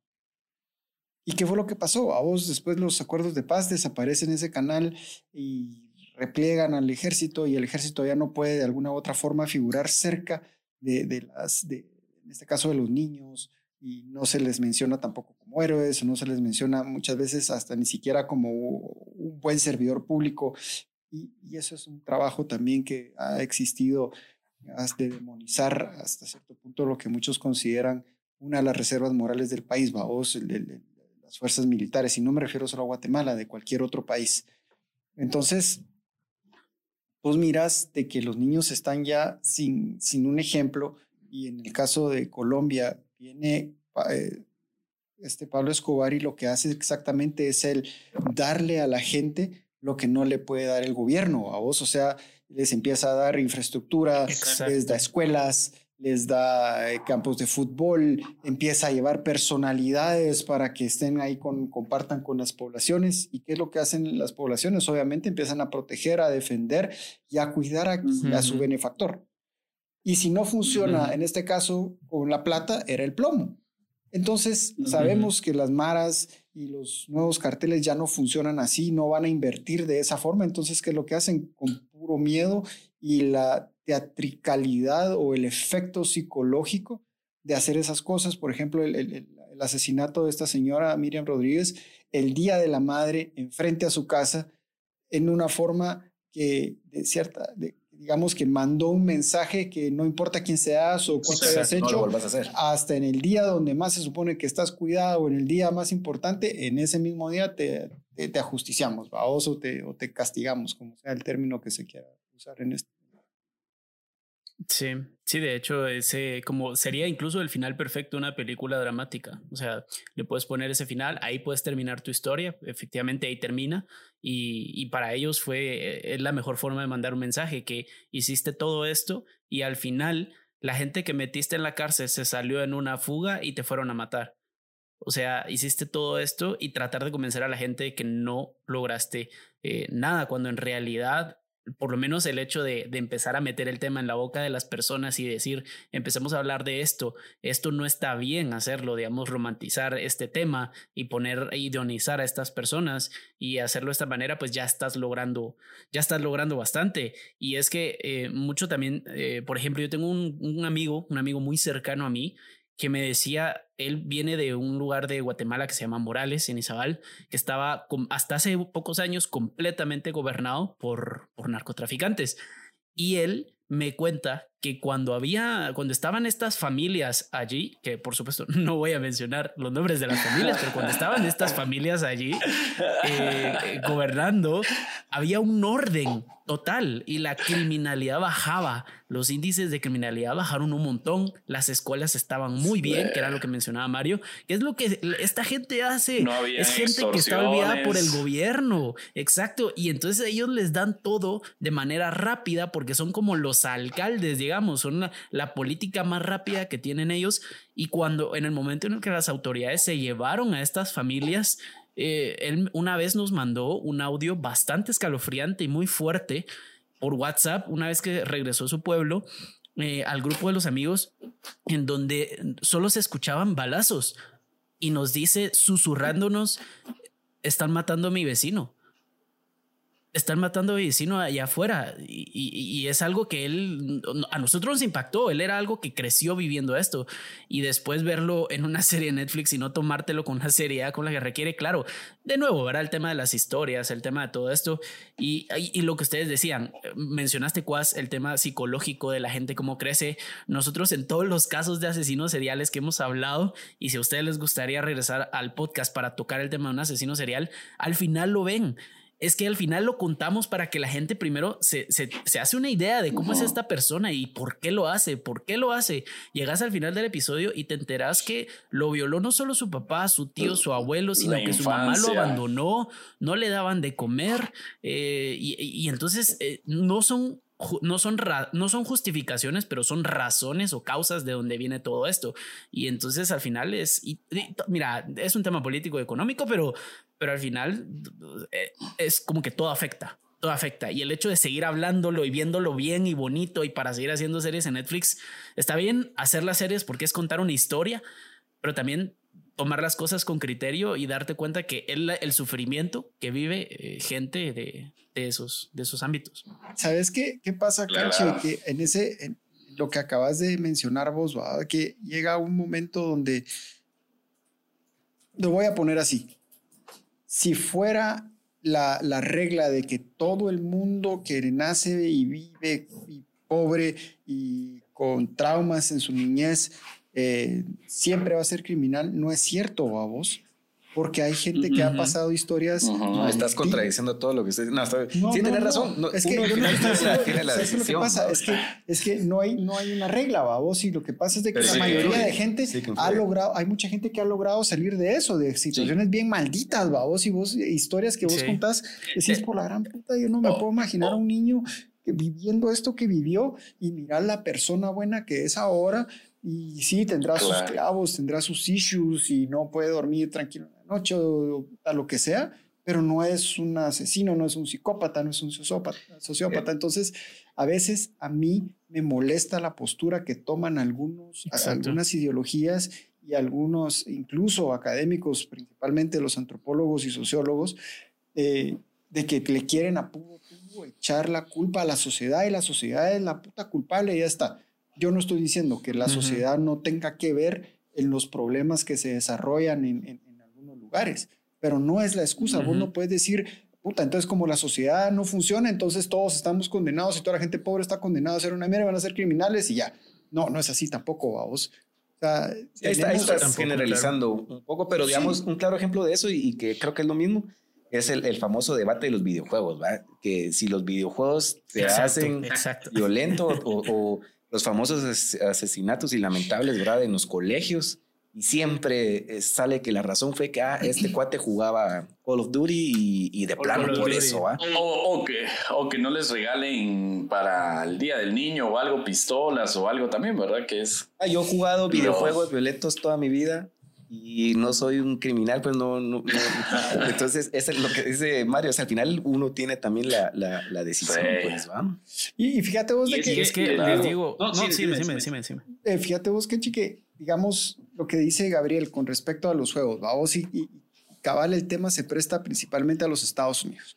¿Y qué fue lo que pasó? A vos después los acuerdos de paz desaparecen en ese canal y repliegan al ejército y el ejército ya no puede de alguna u otra forma figurar cerca de, de las, de, en este caso de los niños, y no se les menciona tampoco como héroes, no se les menciona muchas veces hasta ni siquiera como un buen servidor público y, eso es un trabajo también que ha existido de demonizar hasta cierto punto lo que muchos consideran una de las reservas morales del país, vamos, las fuerzas militares, y no me refiero solo a Guatemala, de cualquier otro país. Entonces, vos miras de que los niños están ya sin, sin un ejemplo, y en el caso de Colombia viene eh, este Pablo Escobar y lo que hace exactamente es el darle a la gente lo que no le puede dar el gobierno a vos, o sea, les empieza a dar infraestructura, les da escuelas, les da eh, campos de fútbol, empieza a llevar personalidades para que estén ahí, con, compartan con las poblaciones. ¿Y qué es lo que hacen las poblaciones? Obviamente empiezan a proteger, a defender y a cuidar a, su benefactor. Y si no funciona, en este caso, con la plata, era el plomo. Entonces, sabemos que las maras y los nuevos carteles ya no funcionan así, no van a invertir de esa forma. Entonces, ¿qué es lo que hacen? Con puro miedo y la teatricalidad o el efecto psicológico de hacer esas cosas. Por ejemplo, el, asesinato de esta señora Miriam Rodríguez el día de la madre enfrente a su casa en una forma que de cierta, digamos que mandó un mensaje que no importa quién seas o cuánto hayas hecho, hasta en el día donde más se supone que estás cuidado o en el día más importante, en ese mismo día te, te, ajusticiamos, o te, o te castigamos, como sea el término que se quiera usar en este. Sí, sí, de hecho, ese como sería incluso el final perfecto de una película dramática. O sea, le puedes poner ese final, ahí puedes terminar tu historia, efectivamente ahí termina. Y, y para ellos fue es la mejor forma de mandar un mensaje, que hiciste todo esto y al final la gente que metiste en la cárcel se salió en una fuga y te fueron a matar. O sea, hiciste todo esto y tratar de convencer a la gente que no lograste eh, nada, cuando en realidad por lo menos el hecho de, empezar a meter el tema en la boca de las personas y decir, empecemos a hablar de esto, esto no está bien hacerlo, digamos, romantizar este tema y poner, idionizar a estas personas y hacerlo de esta manera, pues ya estás logrando, ya estás logrando bastante. Y es que eh, mucho también, eh, por ejemplo, yo tengo un amigo, un amigo muy cercano a mí, que me decía, él viene de un lugar de Guatemala que se llama Morales, en Izabal, que estaba hasta hace pocos años completamente gobernado por, por narcotraficantes. Y él me cuenta que cuando había, cuando estaban estas familias allí, que por supuesto no voy a mencionar los nombres de las familias, pero cuando estaban estas familias allí eh, gobernando, había un orden total y la criminalidad bajaba, los índices de criminalidad bajaron un montón, las escuelas estaban muy bien, que era lo que mencionaba Mario, que es lo que esta gente hace, es gente que está olvidada por el gobierno, exacto, y entonces ellos les dan todo de manera rápida porque son como los alcaldes, digamos, son la, política más rápida que tienen ellos y cuando en el momento en el que las autoridades se llevaron a estas familias, eh, él una vez nos mandó un audio bastante escalofriante y muy fuerte por WhatsApp, una vez que regresó a su pueblo, eh, al grupo de los amigos, en donde solo se escuchaban balazos y nos dice susurrándonos, están matando a mi vecino están matando a vecino allá afuera. Y, es algo que él a nosotros nos impactó. Él era algo que creció viviendo esto. Y después verlo en una serie de Netflix y no tomártelo con una seriedad con la que requiere claro de nuevo era el tema de las historias el tema de todo esto. Y, y lo que ustedes decían mencionaste cuás el tema psicológico de la gente cómo crece. Nosotros en todos los casos de asesinos seriales que hemos hablado y si a ustedes les gustaría regresar al podcast para tocar el tema de un asesino serial al final lo ven es que al final lo contamos para que la gente primero se, hace una idea de cómo es esta persona y por qué lo hace, por qué lo hace. Llegas al final del episodio y te enteras que lo violó no solo su papá, su tío, su abuelo, sino que su mamá lo abandonó, no le daban de comer eh, y, entonces eh, no son no son, no son justificaciones, pero son razones o causas de donde viene todo esto. Y entonces al final es, mira, es un tema político económico, pero pero al final eh, es como que todo afecta, todo afecta. Y el hecho de seguir hablándolo y viéndolo bien y bonito y para seguir haciendo series en Netflix, está bien hacer las series porque es contar una historia, pero también tomar las cosas con criterio y darte cuenta que el, el sufrimiento que vive eh, gente de, de, esos, de esos ámbitos. ¿Sabes qué, qué pasa, Canche? Que en ese, lo que acabas de mencionar vos, que llega un momento donde, lo voy a poner así, si fuera la, regla de que todo el mundo que nace y vive y pobre y con traumas en su niñez eh, siempre va a ser criminal, no es cierto, vos porque hay gente que ha pasado historias. No, estás contradiciendo todo lo que usted. No, está... sí, tienes razón. es que uno tiene la decisión. Lo que pasa es que, es que no, hay, no hay una regla, vos y lo que pasa es de que la mayoría de gente ha logrado, hay mucha gente que ha logrado salir de eso, de situaciones bien malditas, vos y vos, historias que vos contás, decís por la gran puta, yo no me puedo imaginar a un niño viviendo esto que vivió y mirar la persona buena que es ahora y sí, tendrá sus clavos, tendrá sus issues y no puede dormir tranquilo en la noche o, a lo que sea, pero no es un asesino, no es un psicópata, no es un sociópata. Entonces, a veces a mí me molesta la postura que toman algunos, algunas ideologías y algunos, incluso académicos, principalmente los antropólogos y sociólogos, eh, de que le quieren a puro echar la culpa a la sociedad y la sociedad es la puta culpable y ya está. Yo no estoy diciendo que la sociedad no tenga que ver en los problemas que se desarrollan en, algunos lugares, pero no es la excusa. Vos no puedes decir, puta, entonces como la sociedad no funciona, entonces todos estamos condenados y toda la gente pobre está condenada a ser una mierda, van a ser criminales y ya. No, no es así tampoco, vos. O sea, estás generalizando un poco, pero digamos, un claro ejemplo de eso y, que creo que es lo mismo, es el, famoso debate de los videojuegos, ¿va? que si los videojuegos se hacen violentos o, los famosos asesinatos y lamentables, ¿verdad? En los colegios. Y siempre eh, sale que la razón fue que ah, este cuate jugaba Call of Duty y, de plano por eso. ¿ah? O, que, o que no les regalen para el Día del Niño o algo, pistolas o algo también, ¿verdad? Que es... Ah, yo he jugado videojuegos violentos toda mi vida y no soy un criminal, pues no, no, entonces eso es lo que dice Mario, o sea, al final uno tiene también la, la, decisión, pues, ¿va? Y, fíjate vos de que... es que les digo... No, sí, sí, sí, sí, sí, eh, fíjate vos, que chique, digamos, lo que dice Gabriel con respecto a los juegos, vamos, y, y cabal el tema se presta principalmente a los Estados Unidos.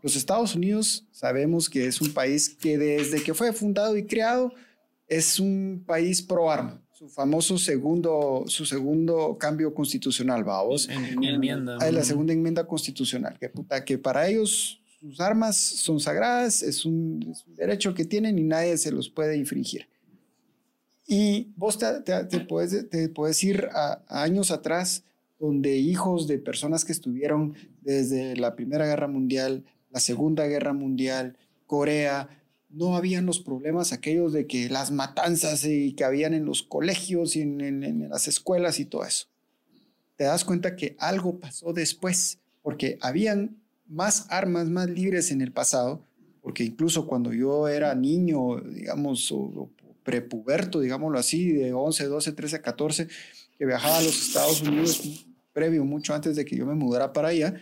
Los Estados Unidos sabemos que es un país que desde que fue fundado y creado es un país pro arma su famoso segundo, su segundo cambio constitucional, vamos. En, enmienda. la segunda enmienda constitucional, que, puta, que para ellos sus armas son sagradas, es un, derecho que tienen y nadie se los puede infringir. Y vos te, te, puedes, te puedes ir a, años atrás, donde hijos de personas que estuvieron desde la Primera Guerra Mundial, la Segunda Guerra Mundial, Corea, no habían los problemas aquellos de que las matanzas y que habían en los colegios y en, las escuelas y todo eso. Te das cuenta que algo pasó después, porque habían más armas más libres en el pasado, porque incluso cuando yo era niño, digamos, o, prepuberto, digámoslo así, de 11, 12, 13, 14, que viajaba a los Estados Unidos previo, mucho antes de que yo me mudara para allá,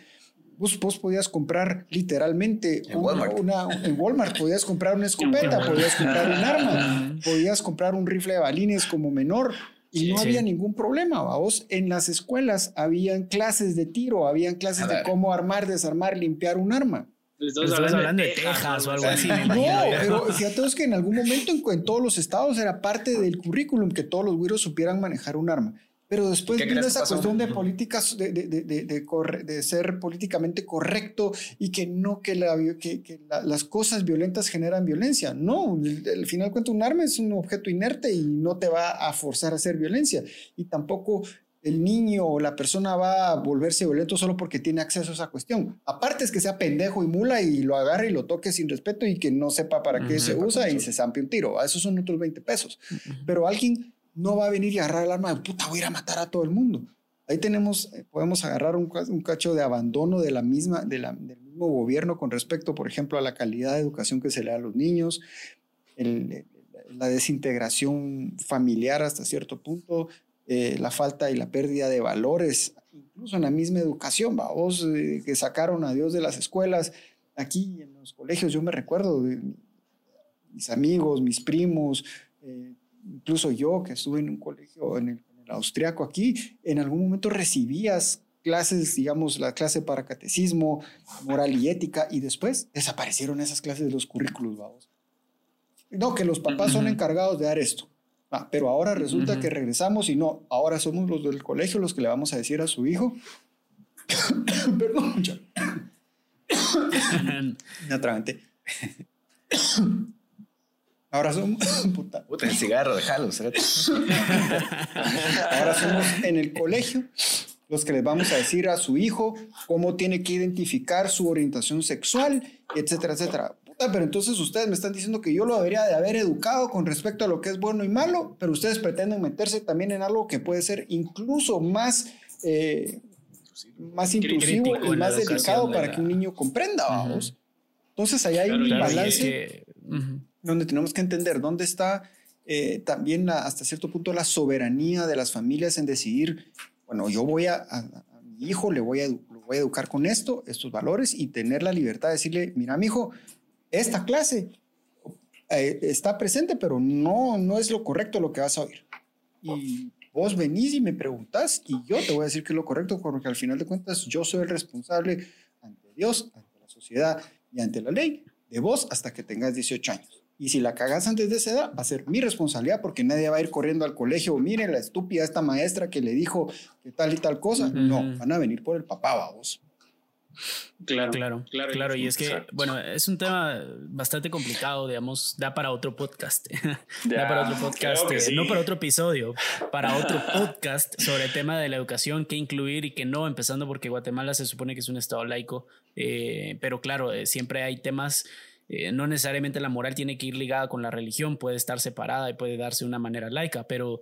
Vos, podías comprar literalmente en, Walmart. Una, en Walmart, podías comprar una escopeta, podías comprar un arma, podías comprar un rifle de balines como menor y no había ningún problema. Vos en las escuelas habían clases de tiro, habían clases de cómo armar, desarmar, limpiar un arma. Estás hablando, de Texas o algo así. no, pero fíjate que en algún momento en, en, todos los estados era parte del currículum que todos los güiros supieran manejar un arma. Pero después vino esa cuestión de políticas, de, de, de, de, ser políticamente correcto y que no que, la, que, que las cosas violentas generan violencia. No, al final cuento un arma es un objeto inerte y no te va a forzar a hacer violencia. Y tampoco el niño o la persona va a volverse violento solo porque tiene acceso a esa cuestión. Aparte es que sea pendejo y mula y lo agarre y lo toque sin respeto y que no sepa para qué se usa y se zampe un tiro. Esos son otros 20 pesos. Pero alguien no va a venir y agarrar el arma de puta, voy a ir a matar a todo el mundo. Ahí tenemos, eh, podemos agarrar un, cacho de abandono de la misma, del mismo gobierno con respecto, por ejemplo, a la calidad de educación que se le da a los niños, la desintegración familiar hasta cierto punto, eh, la falta y la pérdida de valores, incluso en la misma educación, vos eh, que sacaron a Dios de las escuelas, aquí en los colegios, yo me recuerdo de mis amigos, mis primos, incluso yo que estuve en un colegio en el, austriaco aquí, en algún momento recibías clases, digamos, la clase para catecismo, moral y ética, y después desaparecieron esas clases de los currículos, vamos. No, que los papás son encargados de dar esto. Ah, pero ahora resulta que regresamos y no, ahora somos los del colegio los que le vamos a decir a su hijo. Perdón. Me atragante. Ahora somos. Puta. Puta, el cigarro, déjalo. Ahora somos en el colegio los que les vamos a decir a su hijo cómo tiene que identificar su orientación sexual, etcétera, etcétera. Puta, pero entonces ustedes me están diciendo que yo lo debería de haber educado con respecto a lo que es bueno y malo, pero ustedes pretenden meterse también en algo que puede ser incluso más. Eh, más intrusivo y más delicado para que un niño comprenda, vamos. Entonces, ahí hay un balance donde tenemos que entender dónde está eh, también hasta cierto punto la soberanía de las familias en decidir, bueno, yo voy a, mi hijo, le voy a, voy a educar con esto, estos valores y tener la libertad de decirle, mira, mi hijo, esta clase eh, está presente, pero no, no es lo correcto lo que vas a oír. Y vos venís y me preguntás y yo te voy a decir que es lo correcto porque al final de cuentas yo soy el responsable ante Dios, ante la sociedad y ante la ley de vos hasta que tengas 18 años. Y si la cagas antes de esa edad, va a ser mi responsabilidad porque nadie va a ir corriendo al colegio. Miren la estúpida esta maestra que le dijo que tal y tal cosa. No, van a venir por el papá, vos. Claro, claro, claro, Y es que, bueno, es un tema bastante complicado, digamos, da para otro podcast. da para otro podcast, eh, no para otro episodio, para otro podcast sobre el tema de la educación, qué incluir y qué no, empezando porque Guatemala se supone que es un estado laico, eh, pero claro, eh, siempre hay temas. No necesariamente la moral tiene que ir ligada con la religión, puede estar separada y puede darse de una manera laica, pero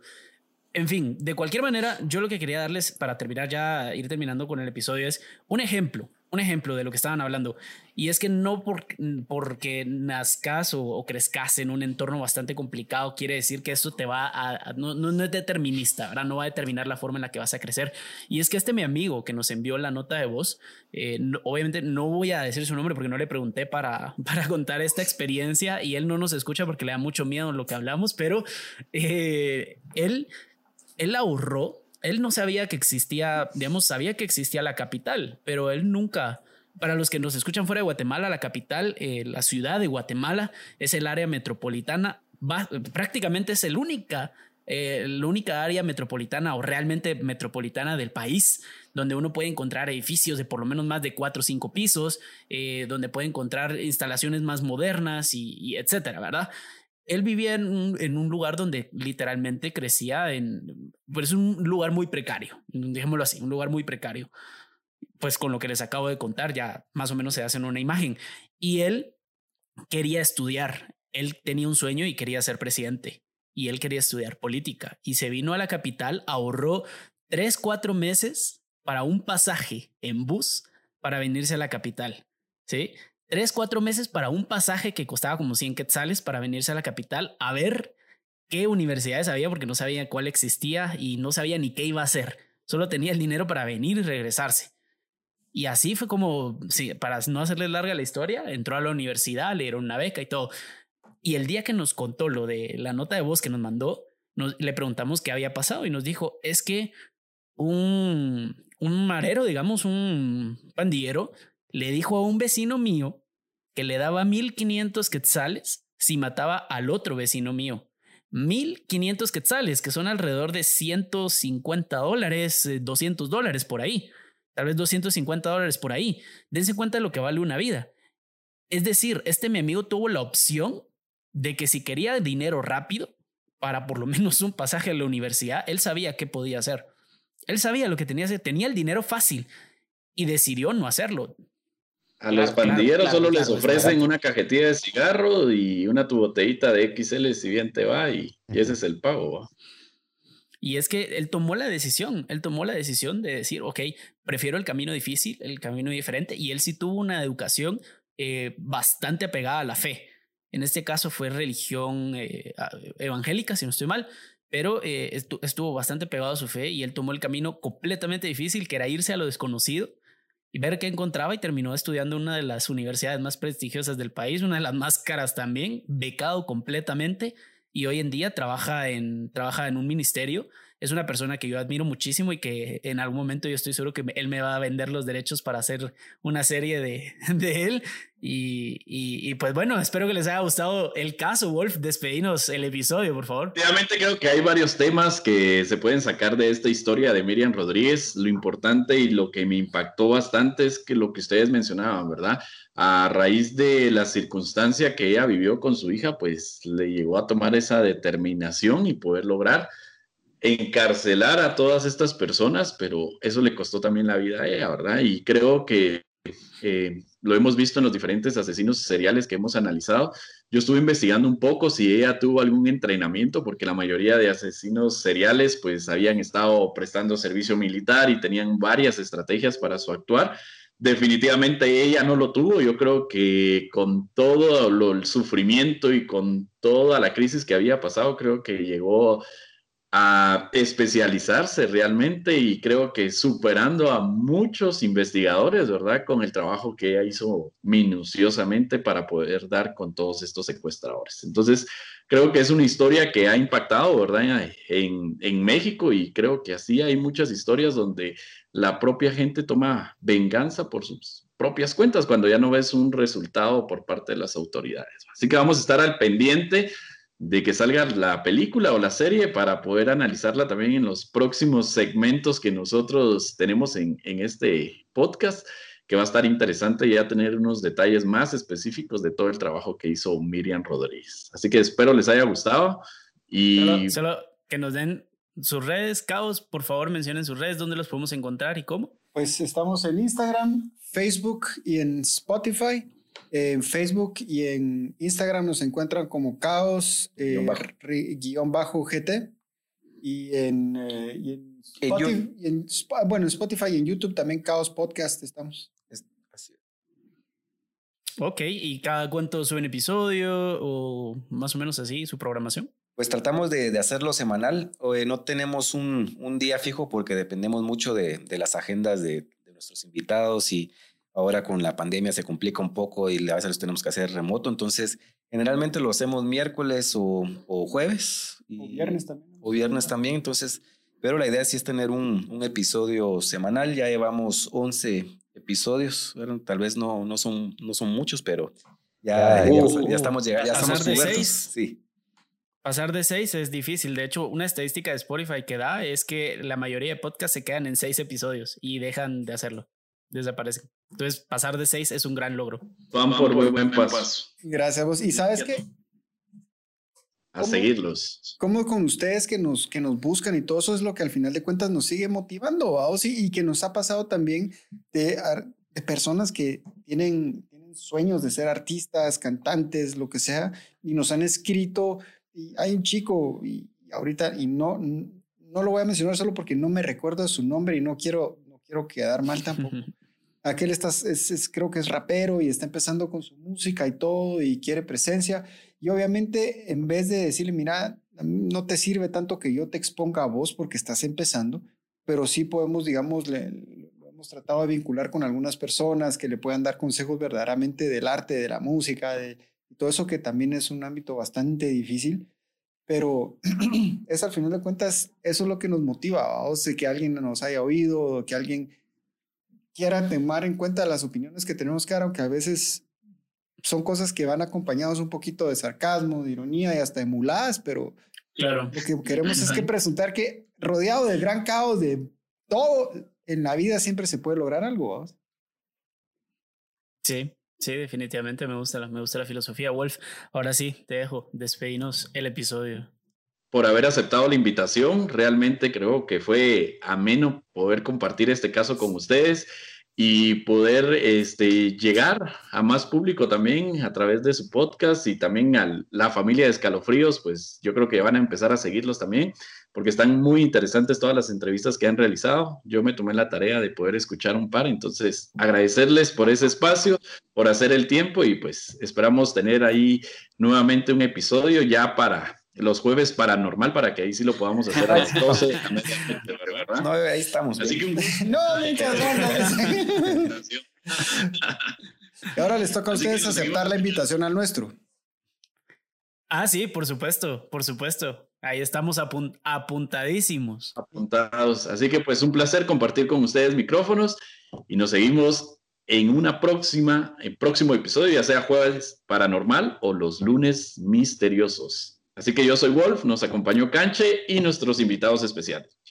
en fin, de cualquier manera, yo lo que quería darles para terminar ya, ir terminando con el episodio es un ejemplo, un ejemplo de lo que estaban hablando. Y es que no porque nazcas o, crezcas en un entorno bastante complicado quiere decir que esto te va a... no, no, es determinista, ¿verdad? No va a determinar la forma en la que vas a crecer. Y es que este mi amigo que nos envió la nota de voz, eh, obviamente no voy a decir su nombre porque no le pregunté para, para contar esta experiencia y él no nos escucha porque le da mucho miedo lo que hablamos, pero eh, él, él ahorró él no sabía que existía, digamos, sabía que existía la capital, pero él nunca, para los que nos escuchan fuera de Guatemala, la capital, eh, la ciudad de Guatemala es el área metropolitana, prácticamente es el única, eh, la única área metropolitana o realmente metropolitana del país, donde uno puede encontrar edificios de por lo menos más de cuatro o cinco pisos, eh, donde puede encontrar instalaciones más modernas y, y etcétera, ¿verdad? Él vivía en un, lugar donde literalmente crecía en, pues un lugar muy precario, dejémoslo así, un lugar muy precario. Pues con lo que les acabo de contar ya más o menos se hacen una imagen. Y él quería estudiar, él tenía un sueño y quería ser presidente. Y él quería estudiar política. Y se vino a la capital, ahorró tres, cuatro meses para un pasaje en bus para venirse a la capital. ¿Sí? Tres, cuatro meses para un pasaje que costaba como 100 quetzales para venirse a la capital a ver qué universidades había porque no sabía cuál existía y no sabía ni qué iba a hacer. Solo tenía el dinero para venir y regresarse. Y así fue como, sí, para no hacerle larga la historia, entró a la universidad, le dieron una beca y todo. Y el día que nos contó lo de la nota de voz que nos mandó, nos, le preguntamos qué había pasado y nos dijo, es que un, un marero, digamos, un pandillero, le dijo a un vecino mío que le daba 1500 quetzales si mataba al otro vecino mío. 1500 quetzales, que son alrededor de 150 dólares, 200 eh, dólares por ahí. Tal vez 250 dólares por ahí. Dense cuenta de lo que vale una vida. Es decir, este mi amigo tuvo la opción de que si quería dinero rápido para por lo menos un pasaje a la universidad, él sabía qué podía hacer. Él sabía lo que tenía que hacer, tenía el dinero fácil y decidió no hacerlo. A los pandilleros solo les ofrecen una cajetilla de cigarro y una tu botellita de XL si bien te va y, ese es el pago. Y es que él tomó la decisión, él tomó la decisión de decir, ok, prefiero el camino difícil, el camino diferente, y él sí tuvo una educación eh, bastante apegada a la fe. En este caso fue religión eh, evangélica, si no estoy mal, pero eh, estuvo bastante pegado a su fe y él tomó el camino completamente difícil, que era irse a lo desconocido ver qué encontraba y terminó estudiando una de las universidades más prestigiosas del país, una de las más caras también, becado completamente y hoy en día trabaja en, trabaja en un ministerio. Es una persona que yo admiro muchísimo y que en algún momento yo estoy seguro que él me va a vender los derechos para hacer una serie de, de él. Y, y, pues bueno, espero que les haya gustado el caso, Wolf. Despedinos el episodio, por favor. Obviamente creo que hay varios temas que se pueden sacar de esta historia de Miriam Rodríguez. Lo importante y lo que me impactó bastante es que lo que ustedes mencionaban, ¿verdad? a raíz de la circunstancia que ella vivió con su hija, pues le llegó a tomar esa determinación y poder lograr encarcelar a todas estas personas, pero eso le costó también la vida a ella, ¿verdad? Y creo que eh, lo hemos visto en los diferentes asesinos seriales que hemos analizado. Yo estuve investigando un poco si ella tuvo algún entrenamiento, porque la mayoría de asesinos seriales pues habían estado prestando servicio militar y tenían varias estrategias para su actuar definitivamente ella no lo tuvo. Yo creo que con todo el sufrimiento y con toda la crisis que había pasado, creo que llegó a especializarse realmente y creo que superando a muchos investigadores, ¿verdad? Con el trabajo que ella hizo minuciosamente para poder dar con todos estos secuestradores. Entonces, creo que es una historia que ha impactado, ¿verdad? En, en México y creo que así hay muchas historias donde la propia gente toma venganza por sus propias cuentas cuando ya no ves un resultado por parte de las autoridades. Así que vamos a estar al pendiente de que salga la película o la serie para poder analizarla también en los próximos segmentos que nosotros tenemos en, este podcast, que va a estar interesante ya tener unos detalles más específicos de todo el trabajo que hizo Miriam Rodríguez. Así que espero les haya gustado y... Solo, que nos den sus redes, Caos, por favor mencionen sus redes, dónde los podemos encontrar y cómo. Pues estamos en Instagram, Facebook y en Spotify. En Facebook y en Instagram nos encuentran como caos eh, guion, bajo. GT. Y en, eh, Spotify, bueno, en Spotify y en YouTube también Caos Podcast estamos. Ok, ¿y cada cuánto suben episodio o más o menos así su programación? Pues tratamos de, hacerlo semanal. Eh, no tenemos un, un, día fijo porque dependemos mucho de, de las agendas de, de, nuestros invitados y Ahora con la pandemia se complica un poco y a veces los tenemos que hacer remoto. Entonces, generalmente lo hacemos miércoles o, jueves. o viernes también. O viernes también. Entonces, pero la idea sí es tener un, un episodio semanal. Ya llevamos 11 episodios. tal vez no, no, son, no son muchos, pero ya, ya, estamos llegando. Ya estamos de seis, Sí. Pasar de seis es difícil. De hecho, una estadística de Spotify que da es que la mayoría de podcasts se quedan en seis episodios y dejan de hacerlo. Desaparecen. Entonces, pasar de seis es un gran logro. Van por buen, buen paso. Gracias vos. ¿Y sabes qué? A seguirlos. ¿Cómo con ustedes que nos, que nos buscan y todo eso es lo que al final de cuentas nos sigue motivando, vamos? Y, y que nos ha pasado también de, de personas que tienen, tienen sueños de ser artistas, cantantes, lo que sea, y nos han escrito. Y hay un chico, y, ahorita, y no, no lo voy a mencionar solo porque no me recuerdo su nombre y no quiero, no quiero quedar mal tampoco. aquel está, es, creo que es rapero y está empezando con su música y todo y quiere presencia. Y obviamente en vez de decirle, mira, no te sirve tanto que yo te exponga a vos porque estás empezando, pero sí podemos, digamos, le, hemos tratado de vincular con algunas personas que le puedan dar consejos verdaderamente del arte, de la música, de todo eso que también es un ámbito bastante difícil. Pero es al final de cuentas, eso es lo que nos motiva, o sea, que alguien nos haya oído, que alguien quiera tomar en cuenta las opiniones que tenemos que dar, aunque a veces son cosas que van acompañados un poquito de sarcasmo, de ironía y hasta de muladas, pero claro. lo que queremos es que presentar que rodeado del gran caos de todo en la vida siempre se puede lograr algo. Sí, sí, definitivamente me gusta, me gusta la filosofía. Wolf, ahora sí, te dejo, despedimos el episodio por haber aceptado la invitación. Realmente creo que fue ameno poder compartir este caso con ustedes y poder este, llegar a más público también a través de su podcast y también a la familia de escalofríos, pues yo creo que van a empezar a seguirlos también porque están muy interesantes todas las entrevistas que han realizado. Yo me tomé la tarea de poder escuchar un par, entonces agradecerles por ese espacio, por hacer el tiempo y pues esperamos tener ahí nuevamente un episodio ya para los jueves paranormal para que ahí sí lo podamos hacer a las 12. no, ahí estamos. Así que no, muchas gracias. y ahora les toca a ustedes aceptar la invitación al nuestro. Ah, sí, por supuesto, por supuesto. Ahí estamos apuntadísimos. Apuntados. Así que pues un placer compartir con ustedes micrófonos y nos seguimos en una próxima, en próximo episodio, ya sea jueves paranormal o los lunes misteriosos. Así que yo soy Wolf, nos acompañó Canche y nuestros invitados especiales.